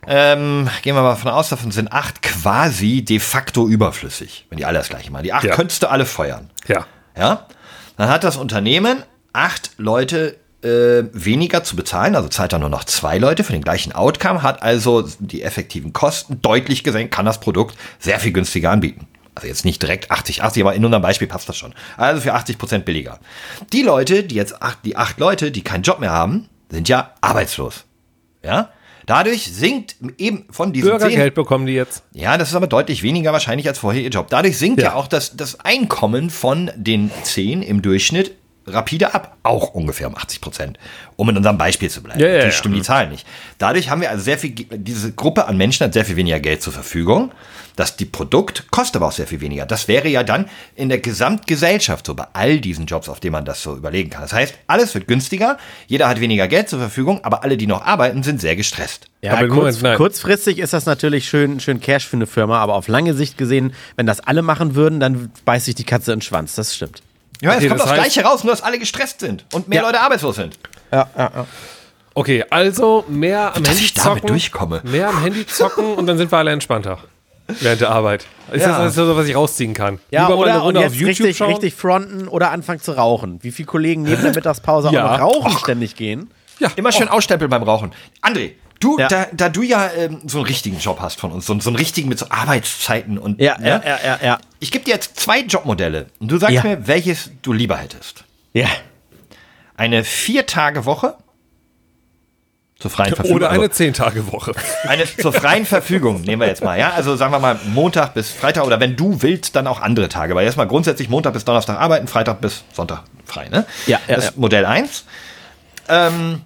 Ähm, gehen wir mal von aus, davon sind acht quasi de facto überflüssig, wenn die alle das gleiche machen. Die acht Ja. könntest du alle feuern. Ja. Ja. Dann hat das Unternehmen acht Leute äh, weniger zu bezahlen, also zahlt er nur noch zwei Leute für den gleichen Outcome, hat also die effektiven Kosten deutlich gesenkt, kann das Produkt sehr viel günstiger anbieten. Also jetzt nicht direkt 80, 80, aber in unserem Beispiel passt das schon. Also für 80 Prozent billiger. Die Leute, die jetzt acht, die acht Leute, die keinen Job mehr haben, sind ja arbeitslos. Ja? Dadurch sinkt eben von diesen Bürgergeld bekommen die jetzt. ja, das ist aber deutlich weniger wahrscheinlich als vorher ihr Job. Dadurch sinkt ja, Ja. auch das, das Einkommen von den zehn im Durchschnitt rapide ab. Auch ungefähr um 80 Prozent. Um in unserem Beispiel zu bleiben. Ja, ja, die ja. stimmen die Zahlen nicht. Dadurch haben wir also sehr viel, diese Gruppe an Menschen hat sehr viel weniger Geld zur Verfügung. Das die Produkt kostet aber auch sehr viel weniger. Das wäre ja dann in der Gesamtgesellschaft so bei all diesen Jobs, auf denen man das so überlegen kann. Das heißt, alles wird günstiger, jeder hat weniger Geld zur Verfügung, aber alle, die noch arbeiten, sind sehr gestresst. Ja, Aber kurz, Moment, kurzfristig ist das natürlich schön, schön Cash für eine Firma, aber auf lange Sicht gesehen, wenn das alle machen würden, dann beißt sich die Katze in den Schwanz. Das stimmt. Ja, Okay, es kommt das das, heißt- Gleiche raus, nur dass alle gestresst sind und mehr Ja. Leute arbeitslos sind. Ja, ja, ja. Okay, also mehr am Dass Handy ich damit zocken. durchkomme. Mehr am Handy zocken und dann sind wir alle entspannter. während der Arbeit. Ist Ja. das so, was ich rausziehen kann? Ja, Lieber mal eine oder und Runde auf jetzt YouTube richtig, schauen? richtig fronten oder anfangen zu rauchen. Wie viele Kollegen neben der Mittagspause Ja. auch noch rauchen ständig gehen. Immer schön ausstempeln beim Rauchen. André, du, Ja. da, da du ja ähm, so einen richtigen Job hast von uns, so, so einen richtigen mit so Arbeitszeiten und Ja, ne? ja, ja, ja, ja. ich gebe dir jetzt zwei Jobmodelle und du sagst Ja. mir, welches du lieber hättest. Ja. Eine Vier-Tage-Woche zur freien Verfügung. Oder eine also, 10-Tage-Woche. eine zur freien Verfügung, nehmen wir jetzt mal, ja? Also sagen wir mal Montag bis Freitag oder wenn du willst, dann auch andere Tage. Weil erstmal grundsätzlich Montag bis Donnerstag arbeiten, Freitag bis Sonntag frei, ne? Ja, ja, Das ja. ist Modell 1. Ähm,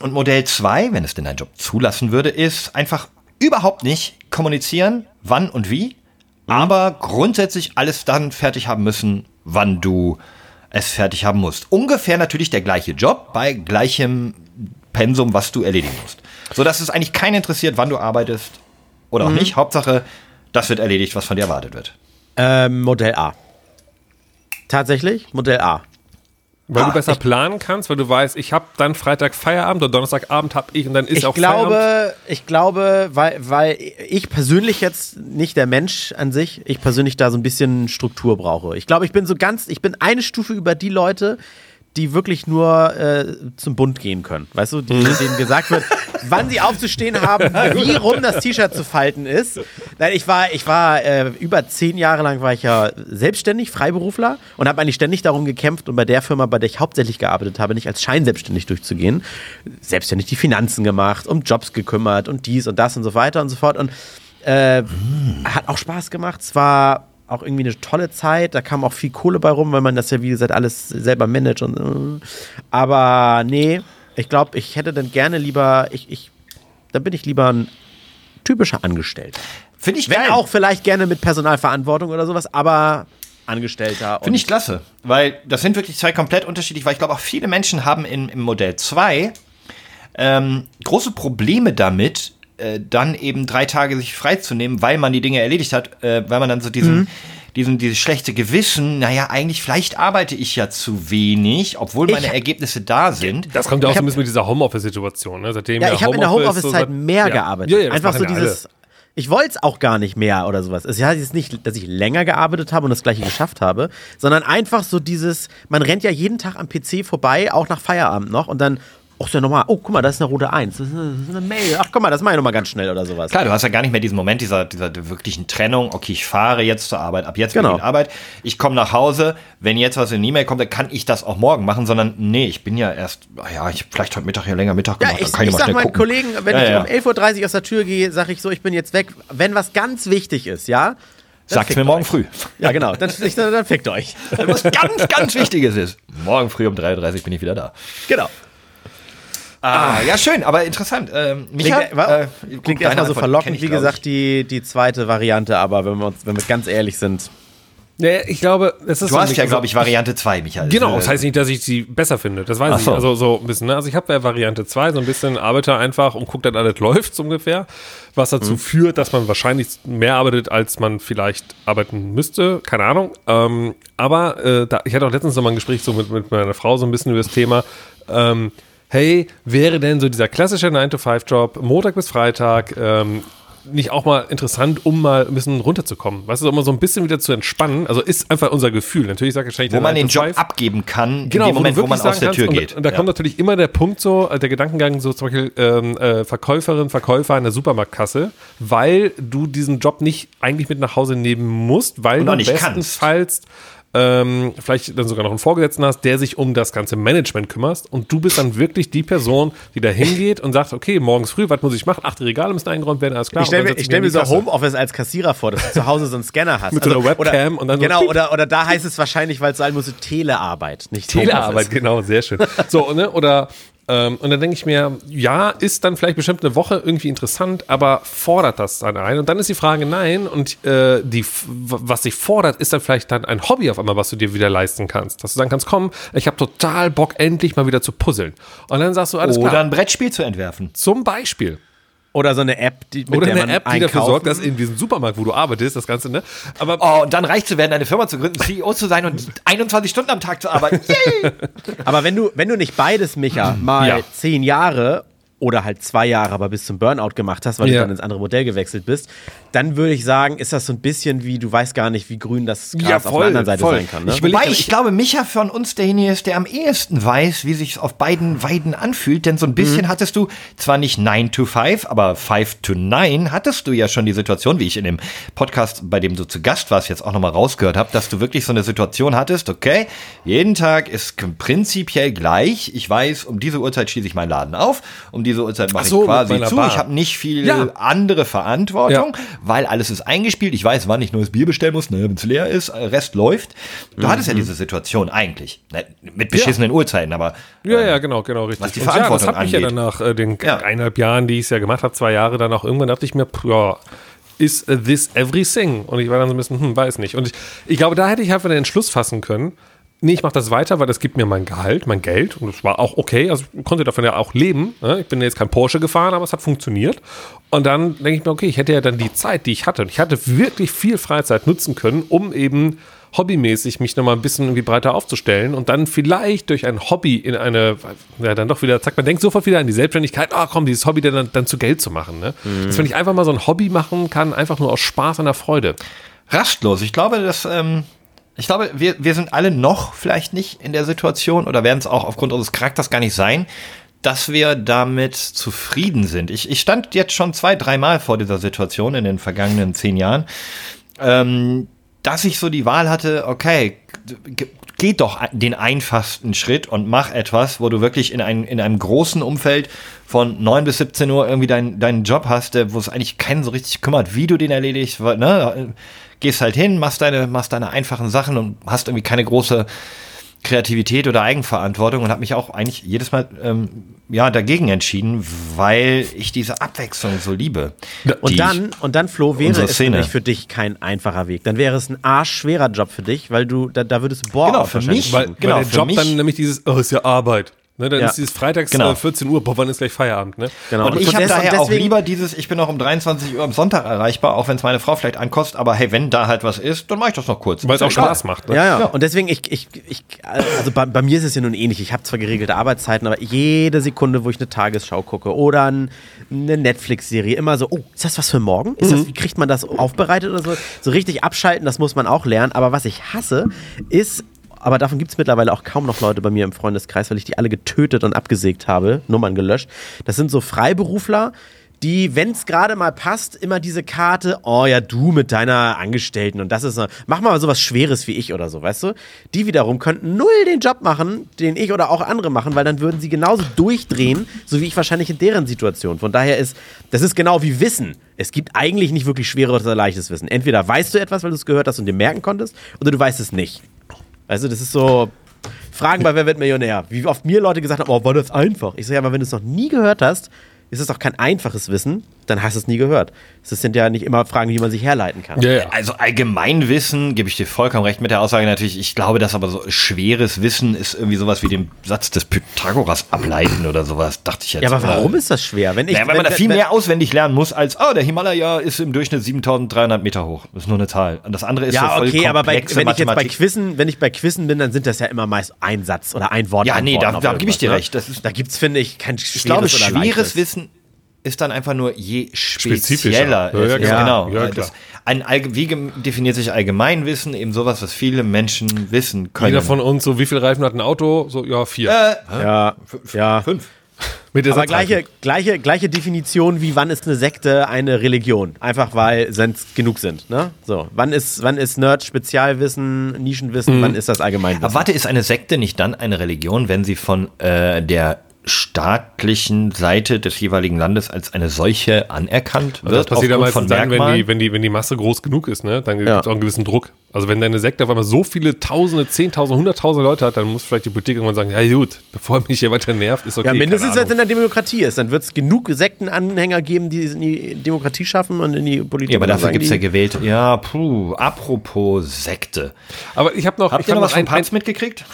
und Modell 2, wenn es denn dein Job zulassen würde, ist einfach überhaupt nicht kommunizieren, wann und wie, aber grundsätzlich alles dann fertig haben müssen, wann du es fertig haben musst. Ungefähr natürlich der gleiche Job bei gleichem Pensum, was du erledigen musst. So dass es eigentlich keinen interessiert, wann du arbeitest oder auch nicht. Hauptsache, das wird erledigt, was von dir erwartet wird. Ähm, Modell A. Tatsächlich, Modell A. Weil Ah, du besser planen kannst, weil du weißt, ich habe dann Freitag Feierabend oder Donnerstagabend habe ich und dann ist Ich auch Feierabend. glaube, ich glaube, weil, weil ich persönlich jetzt nicht der Mensch an sich, ich persönlich da so ein bisschen Struktur brauche. Ich glaube, ich bin so ganz, ich bin eine Stufe über die Leute, die wirklich nur äh, zum Bund gehen können. Weißt du, die, denen gesagt wird, wann sie aufzustehen haben, wie rum das T-Shirt zu falten ist. Nein, ich war, ich war äh, über zehn Jahre lang war ich ja selbstständig, Freiberufler und habe eigentlich ständig darum gekämpft und bei der Firma, bei der ich hauptsächlich gearbeitet habe, nicht als Scheinselbstständig durchzugehen. Selbstständig die Finanzen gemacht, um Jobs gekümmert und dies und das und so weiter und so fort. Und äh, hat auch Spaß gemacht. Es war auch irgendwie eine tolle Zeit. Da kam auch viel Kohle bei rum, weil man das ja, wie gesagt, alles selber managt. Und, äh. Aber nee, ich glaube, ich hätte dann gerne lieber, ich, ich, da bin ich lieber ein typischer Angestellter. Finde ich Wenn geil. auch vielleicht gerne mit Personalverantwortung oder sowas, aber Angestellter. Finde ich klasse, weil das sind wirklich zwei komplett unterschiedlich, weil ich glaube auch viele Menschen haben in, im Modell 2 ähm, große Probleme damit, äh, dann eben drei Tage sich freizunehmen, weil man die Dinge erledigt hat, äh, weil man dann so diesen, Mhm. diesen, dieses schlechte Gewissen, naja, eigentlich, vielleicht arbeite ich ja zu wenig, obwohl meine Ich- Ergebnisse da sind. Das kommt ja auch so ein bisschen mit dieser Homeoffice-Situation. Ne? Seitdem Ja, ich habe in der Homeoffice Homeoffice-Zeit so mehr ja. gearbeitet. Ja, ja, Einfach so dieses. Ich wollte es auch gar nicht mehr oder sowas. Es heißt jetzt nicht, dass ich länger gearbeitet habe und das gleiche geschafft habe, sondern einfach so dieses, man rennt ja jeden Tag am PC vorbei, auch nach Feierabend noch und dann, ach so nochmal, oh guck mal, das ist eine rote Eins, das ist eine, das ist eine Mail, ach guck mal, das mache ich nochmal ganz schnell oder sowas. Klar, du hast ja gar nicht mehr diesen Moment dieser, dieser wirklichen Trennung. Okay, ich fahre jetzt zur Arbeit, ab jetzt bin Genau. ich in Arbeit. Ich komme nach Hause. Wenn jetzt was in die E-Mail kommt, dann kann ich das auch morgen machen, sondern nee, ich bin ja erst, ah ja, ich hab vielleicht heute Mittag hier länger Mittag Ja, gemacht. ich, dann kann ich, ich mal sag meinen gucken. Kollegen, wenn Ja, ich ja. um 11.30 Uhr aus der Tür gehe, sage ich so, ich bin jetzt weg. Wenn was ganz wichtig ist, ja? Sag's fickt mir morgen euch. früh. Ja, genau, dann, ich, dann, dann fickt euch. Was ganz, ganz Wichtiges ist. Morgen früh um 3.30 Uhr bin ich wieder da. genau. Ah, ja, schön, aber interessant. Ähm, Micha, Klingt, äh, klingt erstmal so verlockend, ich, wie gesagt, die, die zweite Variante, aber wenn wir, uns, wenn wir ganz ehrlich sind, Nee, ich glaube, es ist Du hast ja, glaube ich, Variante 2, Michael. Genau, Äh, das heißt nicht, dass ich sie besser finde. Das weiß Ach ich so. Also so ein bisschen. Ne? Also ich habe ja Variante 2, so ein bisschen arbeite einfach und gucke dann alles läuft so ungefähr. Was dazu führt, dass man wahrscheinlich mehr arbeitet, als man vielleicht arbeiten müsste. Keine Ahnung. Ähm, aber äh, da, ich hatte auch letztens noch mal ein Gespräch so mit, mit meiner Frau so ein bisschen über das Thema. Ähm, hey, wäre denn so dieser klassische 9-to-5-Job, Montag bis Freitag, ähm, nicht auch mal interessant, um mal ein bisschen runterzukommen? Weißt du, um mal so ein bisschen wieder zu entspannen. Also ist einfach unser Gefühl. Natürlich sage ich wahrscheinlich wo man den 9 to Job 5. abgeben kann, Genau, in dem Moment, du wo man aus der Tür kannst, geht. Und, und da Ja. kommt natürlich immer der Punkt so, äh, der Gedankengang so zum Beispiel ähm, äh, Verkäuferin, Verkäufer an der Supermarktkasse, weil du diesen Job nicht eigentlich mit nach Hause nehmen musst, weil Und du bestenfalls ähm, vielleicht dann sogar noch einen Vorgesetzten hast, der sich um das ganze Management kümmerst und du bist dann wirklich die Person, die da hingeht und sagt, okay, morgens früh, was muss ich machen? Acht Regale müssen eingeräumt werden, alles klar. Ich stelle mir, ich stell mir so die. Homeoffice als Kassierer vor, dass du zu Hause so einen Scanner hast. Also, Mit so einer Webcam oder, und dann so Genau, piep. oder, oder da heißt es wahrscheinlich, weil es sein muss, Telearbeit, nicht Telearbeit, Homeoffice. genau, sehr schön. So, ne, oder, ähm, und dann denke ich mir, ja, ist dann vielleicht bestimmt eine Woche irgendwie interessant, aber fordert das dann ein? Und dann ist die Frage, nein, und äh, die, was sich fordert, ist dann vielleicht dann ein Hobby auf einmal, was du dir wieder leisten kannst. Dass du sagen kannst, komm, ich habe total Bock, endlich mal wieder zu puzzeln. Und dann sagst du, alles Oder klar. ein Brettspiel zu entwerfen. Zum Beispiel. Oder so eine App, die, mit Oder der eine man App, die dafür einkaufen- sorgt, dass in diesem Supermarkt, wo du arbeitest, das Ganze, ne? Aber Oh, und dann reich zu werden, eine Firma zu gründen, CEO zu sein und 21 Stunden am Tag zu arbeiten. Yay! Aber wenn du, wenn du nicht beides, Micha, mal Ja. zehn Jahre oder halt zwei Jahre, aber bis zum Burnout gemacht hast, weil du Ja. dann ins andere Modell gewechselt bist, dann würde ich sagen, ist das so ein bisschen wie, du weißt gar nicht, wie grün das Gras Ja, auf voll, der anderen Seite voll. sein kann. Ne? Ich Wobei ich- ich, glaube, Micha von uns derjenige ist, der am ehesten weiß, wie sich auf beiden Weiden anfühlt. Denn so ein bisschen hattest du zwar nicht 9 to 5, aber 5 to 9 hattest du ja schon die Situation, wie ich in dem Podcast, bei dem du zu Gast warst, jetzt auch nochmal rausgehört habe, dass du wirklich so eine Situation hattest, okay, jeden Tag ist prinzipiell gleich. Ich weiß, um diese Uhrzeit schließe ich meinen Laden auf, um diese Uhrzeit mache Ach so, ich quasi zu. Bar. Ich habe nicht viel Ja. andere Verantwortung, weil alles ist eingespielt. Ich weiß, wann ich neues Bier bestellen muss, ne, wenn es leer ist, äh, Rest läuft. Du hattest ja diese Situation eigentlich. Ne, mit beschissenen Uhrzeiten, aber Ja, ja, genau, genau, richtig. was die Und ja, Verantwortung das hat mich ja dann nach äh, den Ja. eineinhalb Jahren, die ich es ja gemacht habe, zwei Jahre dann auch irgendwann dachte ich mir, pff, ja, is this everything? Und ich war dann so ein bisschen, hm, weiß nicht. Und ich, ich glaube, da hätte ich einfach den Entschluss fassen können, nee, ich mache das weiter, weil das gibt mir mein Gehalt, mein Geld und das war auch okay, also ich konnte davon ja auch leben. Ne? Ich bin jetzt kein Porsche gefahren, aber es hat funktioniert. Und dann denke ich mir, okay, ich hätte ja dann die Zeit, die ich hatte, und ich hatte wirklich viel Freizeit nutzen können, um eben hobbymäßig mich nochmal ein bisschen irgendwie breiter aufzustellen und dann vielleicht durch ein Hobby in eine, ja, dann doch wieder, zack, man denkt sofort wieder an die Selbstständigkeit, ah komm, dieses Hobby dann, dann zu Geld zu machen. Ne? Dass wenn ich einfach mal so ein Hobby machen kann, einfach nur aus Spaß an der Freude. rastlos. Ich glaube, dass, ähm, ich glaube, wir, wir sind alle noch vielleicht nicht in der Situation oder werden es auch aufgrund unseres Charakters gar nicht sein, dass wir damit zufrieden sind. Ich, ich stand jetzt schon zwei, dreimal vor dieser Situation in den vergangenen zehn Jahren, ähm, dass ich so die Wahl hatte, okay, geh doch den einfachsten Schritt und mach etwas, wo du wirklich in, ein, in einem großen Umfeld von 9 bis 17 Uhr irgendwie deinen deinen Job hast, wo es eigentlich keinen so richtig kümmert, wie du den erledigst. Ne? Gehst halt hin, machst deine, machst deine einfachen Sachen und hast irgendwie keine große Kreativität oder Eigenverantwortung und habe mich auch eigentlich jedes Mal ähm, ja dagegen entschieden, weil ich diese Abwechslung so liebe. Und dann, und dann, Flo, wäre es Szene. nämlich für dich kein einfacher Weg. Dann wäre es ein arschschwerer Job für dich, weil du, da, da würdest boah, Genau, für mich- Weil, Genau, weil der für Job mich- dann nämlich dieses, oh, ist ja Arbeit. Ne, dann Ja. ist dieses Freitags Genau. äh, 14 Uhr, boah, wann ist gleich Feierabend, ne? Genau. Und ich von habe und daher auch lieber dieses, ich bin auch um 23 Uhr am Sonntag erreichbar, auch wenn es meine Frau vielleicht ankostet, aber hey, wenn da halt was ist, dann mache ich das noch kurz. Weil es auch. Spaß macht. Ne? Ja, ja, Und deswegen, ich, ich, ich also bei, bei mir ist es ja nun ähnlich. Ich habe zwar geregelte Arbeitszeiten, aber jede Sekunde, wo ich eine Tagesschau gucke oder ein, eine Netflix-Serie, immer so, oh, ist das was für morgen? Ist das, wie kriegt man das aufbereitet oder so? So richtig abschalten, das muss man auch lernen. Aber was ich hasse, ist, aber davon gibt es mittlerweile auch kaum noch Leute bei mir im Freundeskreis, weil ich die alle getötet und abgesägt habe, Nummern gelöscht. Das sind so Freiberufler, die, wenn es gerade mal passt, immer diese Karte, oh ja, du mit deiner Angestellten und das ist, mach mal sowas Schweres wie ich oder so, weißt du? Die wiederum könnten null den Job machen, den ich oder auch andere machen, weil dann würden sie genauso durchdrehen, so wie ich wahrscheinlich in deren Situation. Von daher ist, das ist genau wie Wissen. Es gibt eigentlich nicht wirklich schweres oder leichtes Wissen. Entweder weißt du etwas, weil du es gehört hast und dir merken konntest, oder du weißt es nicht. Du, das ist so. Fragen bei Wer wird Millionär? Wie oft mir Leute gesagt haben, oh, war das einfach? Ich sage ja, aber wenn du es noch nie gehört hast, ist es doch kein einfaches Wissen, dann hast du es nie gehört. Das sind ja nicht immer Fragen, die man sich herleiten kann. Ja, ja. Also Allgemeinwissen, gebe ich dir vollkommen recht mit der Aussage natürlich. Ich glaube, dass aber so schweres Wissen ist irgendwie sowas wie den Satz des Pythagoras ableiten oder sowas, dachte ich jetzt. Ja, aber warum ist das schwer? Wenn ich, Naja, weil man da viel mehr auswendig lernen muss, als, oh, der Himalaya ist im Durchschnitt 7300 Meter hoch. Das ist nur eine Zahl. Und das andere ist so Ja, voll okay, aber bei, wenn ich jetzt bei Mathematik. Quizzen, wenn ich bei Quizzen bin, dann sind das ja immer meist ein Satz oder ein Wort. Ja, nee, da- da gebe ich dir ne? recht. Das ist- da gibt's finde ich kein schweres Ich glaube, oder schweres. Wissen ist dann einfach nur je Spezifischer. spezieller. Ja, ja, ist. genau. Ja, klar. das, ein, wie definiert sich Allgemeinwissen? Eben sowas, was viele Menschen wissen können. Jeder von uns, so wie viel Reifen hat ein Auto? So, ja, vier. äh, Ja, ja. fünf. Mit der Aber gleiche, gleiche, gleiche Definition wie wann ist eine Sekte eine Religion? Einfach weil es genug sind. Ne? So, wann ist, wann ist Nerd Spezialwissen, Nischenwissen, wann ist das Allgemeinwissen? Aber warte, ist eine Sekte nicht dann eine Religion, wenn sie von äh, der staatlichen Seite des jeweiligen Landes als eine solche anerkannt Das wird? passiert ja aufgrund meistens dann, wenn die, wenn, die, wenn die Masse groß genug ist, ne? Dann gibt Ja. es auch einen gewissen Druck. Also wenn deine Sekte auf einmal so viele Tausende, Zehntausende, Hunderttausende Leute hat, dann muss vielleicht die Politik irgendwann sagen, ja gut, bevor mich hier weiter nervt, ist okay. ja, mindestens wenn es in der Demokratie ist. Dann wird es genug Sektenanhänger geben, die es in die Demokratie schaffen und in die Politik. ja, aber dafür gibt es ja die- gewählt. Ja, puh, apropos Sekte. Aber ich habe noch, Habt ich ihr noch was ein, vom Papst mitgekriegt?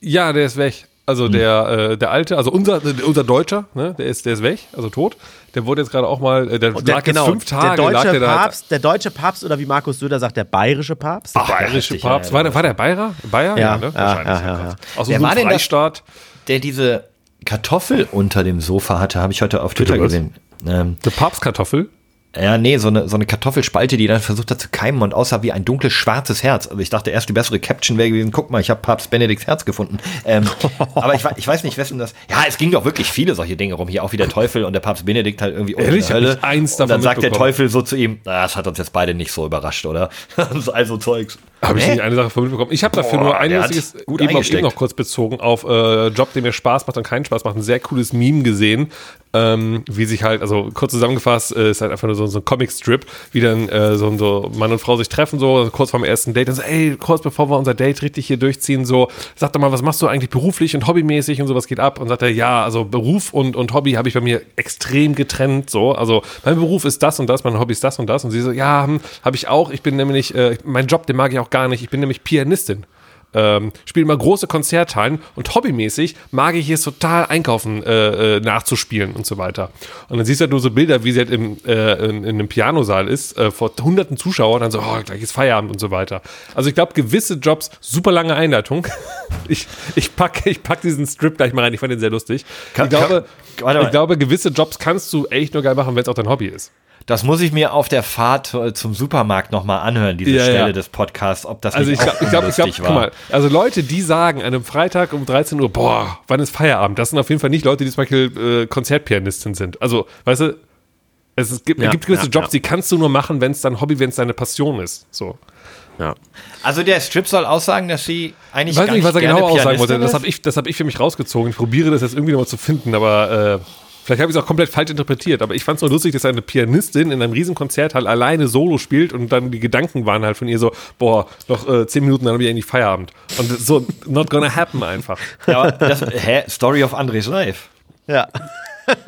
Ja, der ist weg. Also Hm. der, äh, der alte, also unser, unser Deutscher, ne, der ist, der ist weg, also tot. Der wurde jetzt gerade auch mal, äh, der der, lag genau, jetzt fünf Tage, der lag deutsche der da halt- Papst, der deutsche Papst oder wie Markus Söder sagt, der bayerische Papst. der bayerische heftig, Papst. ja, war, der, war der Bayer? Bayer? Ja, ne? ja, Wahrscheinlich. ja, ja, ja. Aus Wer unserem war denn das? Freistaat. Der diese Kartoffel unter dem Sofa hatte, habe ich heute auf Twitter gesehen. Ähm, Eine Papstkartoffel? Ja, nee, so eine, so eine Kartoffelspalte, die dann versucht hat zu keimen und aussah wie ein dunkles schwarzes Herz. Also ich dachte erst, die bessere Caption wäre gewesen, guck mal, ich habe Papst Benedikts Herz gefunden. Ähm, aber ich, ich weiß nicht, wessen das... Ja, es ging doch wirklich viele solche Dinge rum. Hier auch wie der Teufel und der Papst Benedikt halt irgendwie unter Ehrlich? hab Hölle. eins und davon dann sagt der. Teufel so zu ihm, "Na, das hat uns jetzt beide nicht so überrascht, oder? also Zeugs. Habe ich nicht eine Sache von mitbekommen. Ich habe dafür Boah, nur ein lustiges, eben, auf, eben noch kurz bezogen auf äh, Job, der mir Spaß macht und keinen Spaß macht. Ein sehr cooles Meme gesehen, ähm, wie sich halt, also kurz zusammengefasst, äh, ist halt einfach nur so, so ein Comic-Strip, wie dann äh, so, so Mann und Frau sich treffen, so kurz vorm ersten Date. Dann so, ey, kurz bevor wir unser Date richtig hier durchziehen, so, sag doch mal, was machst du eigentlich beruflich und hobbymäßig und sowas geht ab? Und sagt er, ja, also Beruf und, und Hobby habe ich bei mir extrem getrennt, so. Also mein Beruf ist das und das, mein Hobby ist das und das. Und sie so, ja, hm, habe ich auch. Ich bin nämlich, äh, mein Job, den mag ich auch gar nicht. Ich bin nämlich Pianistin. Ähm, spiele immer große Konzerthallen und hobbymäßig mag ich es total einkaufen äh, äh, nachzuspielen und so weiter. Und dann siehst du halt nur so Bilder, wie sie halt im, äh, in, in einem Pianosaal ist, äh, vor hunderten Zuschauern, dann so, oh, gleich ist Feierabend und so weiter. Also ich glaube, gewisse Jobs, super lange Einleitung. ich, ich pack, ich pack diesen Strip gleich mal rein, ich fand den sehr lustig. Kann- ich, glaube, kann- ich glaube, gewisse Jobs kannst du echt nur geil machen, wenn es auch dein Hobby ist. Das muss ich mir auf der Fahrt äh, zum Supermarkt nochmal anhören, diese Ja, Stelle ja. des Podcasts, ob das Also ich auch ich glaube, ich glaube, lustig guck war. mal, also Leute, die sagen an einem Freitag um 13 Uhr, boah, wann ist Feierabend? Das sind auf jeden Fall nicht Leute, die zum Beispiel äh, Konzertpianistin sind. Also, weißt du, es, ist, gibt, Ja, gibt gewisse ja, Jobs, ja. die kannst du nur machen, wenn es dein Hobby, wenn es deine Passion ist. So. Ja. Also der Strip soll aussagen, dass sie eigentlich Ich weiß gar nicht, was er gerne genau aussagen wollte. Das habe ich, das hab ich für mich rausgezogen. Ich probiere das jetzt irgendwie nochmal zu finden, aber äh, vielleicht habe ich es auch komplett falsch interpretiert. Aber ich fand es nur lustig, dass eine Pianistin in einem riesen Konzerthall alleine Solo spielt und dann die Gedanken waren halt von ihr so, boah, noch äh, zehn Minuten, dann habe ich eigentlich Feierabend. Und so, not gonna happen einfach. Ja, aber das, hä? Story of Andres Life. Ja.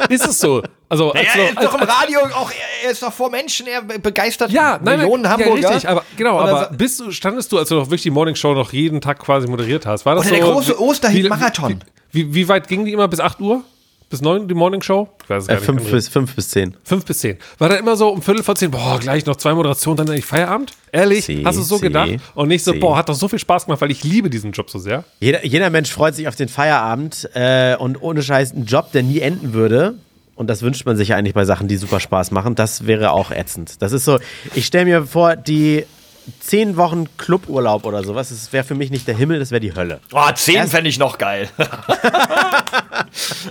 Ist es so? Also, als, er ist als, doch im als, Radio auch, er, er ist doch vor Menschen, er begeistert ja, nein, Millionen nein, Hamburger. Ja, richtig, aber genau, dann aber bist du, standest du, als du noch wirklich die Morning Show noch jeden Tag quasi moderiert hast, war das Oder so? der große wie- Osterhit-Marathon. Wie, wie, wie weit ging die immer? Bis 8 Uhr? Bis 9 die Morning Show? Ich weiß es gar Äh, nicht. fünf, bis, fünf bis zehn. Fünf bis zehn. War da immer so um Viertel vor zehn, boah, gleich noch zwei Moderationen, dann eigentlich Feierabend? Ehrlich? Sie, Hast du es so sie, gedacht? Und nicht so, sie. boah, hat doch so viel Spaß gemacht, weil ich liebe diesen Job so sehr. Jeder, jeder Mensch freut sich auf den Feierabend äh, und ohne Scheiß ein Job, der nie enden würde. Und das wünscht man sich ja eigentlich bei Sachen, die super Spaß machen. Das wäre auch ätzend. Das ist so, ich stelle mir vor, die zehn Wochen Cluburlaub oder sowas, das wäre für mich nicht der Himmel, das wäre die Hölle. Oh, 10 Erst- fände ich noch geil.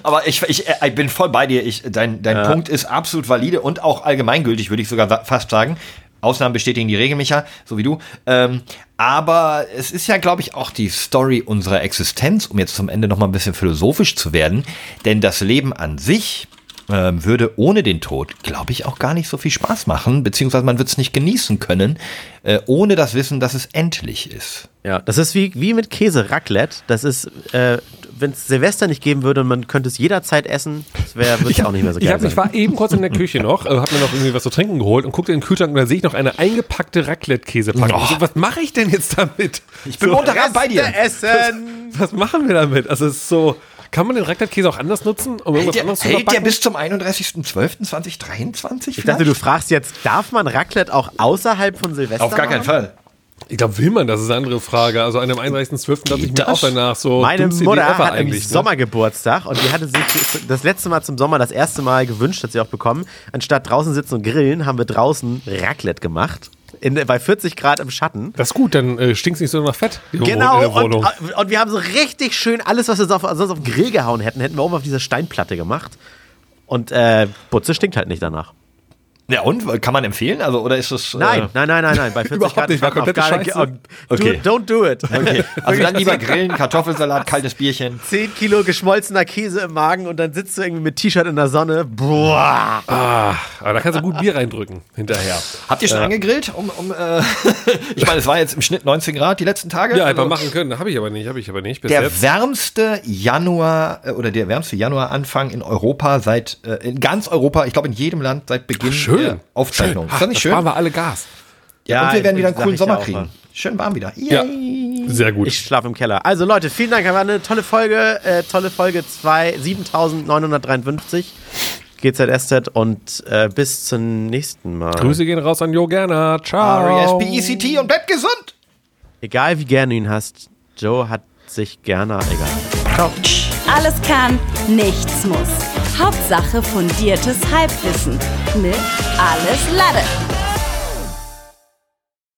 Aber ich, ich, äh, ich bin voll bei dir. Ich, dein dein Punkt ist absolut valide und auch allgemeingültig, würde ich sogar fast sagen. Ausnahmen bestätigen die Regel, Micha, so wie du. Ähm, aber es ist ja, glaube ich, auch die Story unserer Existenz, um jetzt zum Ende noch mal ein bisschen philosophisch zu werden. Denn das Leben an sich ähm, würde ohne den Tod, glaube ich, auch gar nicht so viel Spaß machen, beziehungsweise man wird es nicht genießen können, äh, ohne das Wissen, dass es endlich ist. Ja, das ist wie, wie mit Käse Raclette. Das ist, äh, wenn es Silvester nicht geben würde und man könnte es jederzeit essen, das wäre würde es auch nicht mehr so Ich, geil hab, ich war eben kurz in der Küche noch, äh, hab mir noch irgendwie was zu trinken geholt und guckte in den Kühlschrank und da sehe ich noch eine eingepackte Raclette-Käsepackung. Ich so, was mache ich denn jetzt damit? Ich bin Montagabend bei dir. Essen! Was machen wir damit? Also es ist so, kann man den Raclette-Käse auch anders nutzen, um Hält irgendwas der, anderes zu hält der bis zum 31.12.2023? Ich dachte, du fragst jetzt, darf man Raclette auch außerhalb von Silvester Auf gar keinen? Fall. Ich glaube, will man, das ist eine andere Frage. Also an dem 31.12. dachte ich mir das? auch danach so, Meine Mutter Idee hat eigentlich, ne? Sommer Geburtstag und die hatte sich das letzte Mal zum Sommer das erste Mal gewünscht, hat sie auch bekommen. Anstatt draußen sitzen und grillen, haben wir draußen Raclette gemacht. In, bei 40 Grad im Schatten. Das ist gut, dann äh, stinkt es nicht so nach Fett Genau, in der und, Wohnung. und wir haben so richtig schön alles, was wir sonst auf, sonst auf den Grill gehauen hätten, hätten wir oben auf dieser Steinplatte gemacht. Und äh, Butze stinkt halt nicht danach. Ja, und? Kann man empfehlen? Also, oder ist es. Nein, Äh, nein, nein, nein, nein. Bei 40 Überhaupt Grad nicht, war komplette auf gar- Scheiße. Do, Okay. Don't do it. okay. Also dann lieber grillen, Kartoffelsalat, kaltes Bierchen. 10 Kilo geschmolzener Käse im Magen und dann sitzt du irgendwie mit T-Shirt in der Sonne. Boah. Ah, aber da kannst du gut Bier reindrücken hinterher. Habt ihr schon angegrillt? Um, um, äh, ich meine, es war jetzt im Schnitt 19 Grad die letzten Tage. Ja, einfach Also, machen können. Habe ich aber nicht, habe ich aber nicht bis Der jetzt. wärmste Januar äh, oder der wärmste Januaranfang in Europa seit äh, in ganz Europa, ich glaube in jedem Land seit Beginn Schön. Der Aufzeichnung. Ach, Ist das nicht schön? sparen wir alle Gas. Ja, und wir werden wieder einen coolen ja Sommer kriegen. mal. Schön warm wieder. Ja, Yay. sehr gut. Ich schlafe im Keller. Also Leute, vielen Dank. War eine tolle Folge. Äh, tolle Folge 2, 7953. GZSZ und äh, bis zum nächsten Mal. Grüße gehen raus an Jo Gerner. Ciao. R-E-S-P-E-C-T und bleibt gesund. Egal wie gerne du ihn hast, Joe hat sich gerne egal. Ciao. Alles kann, nichts muss. Hauptsache fundiertes Halbwissen mit Alles Lade.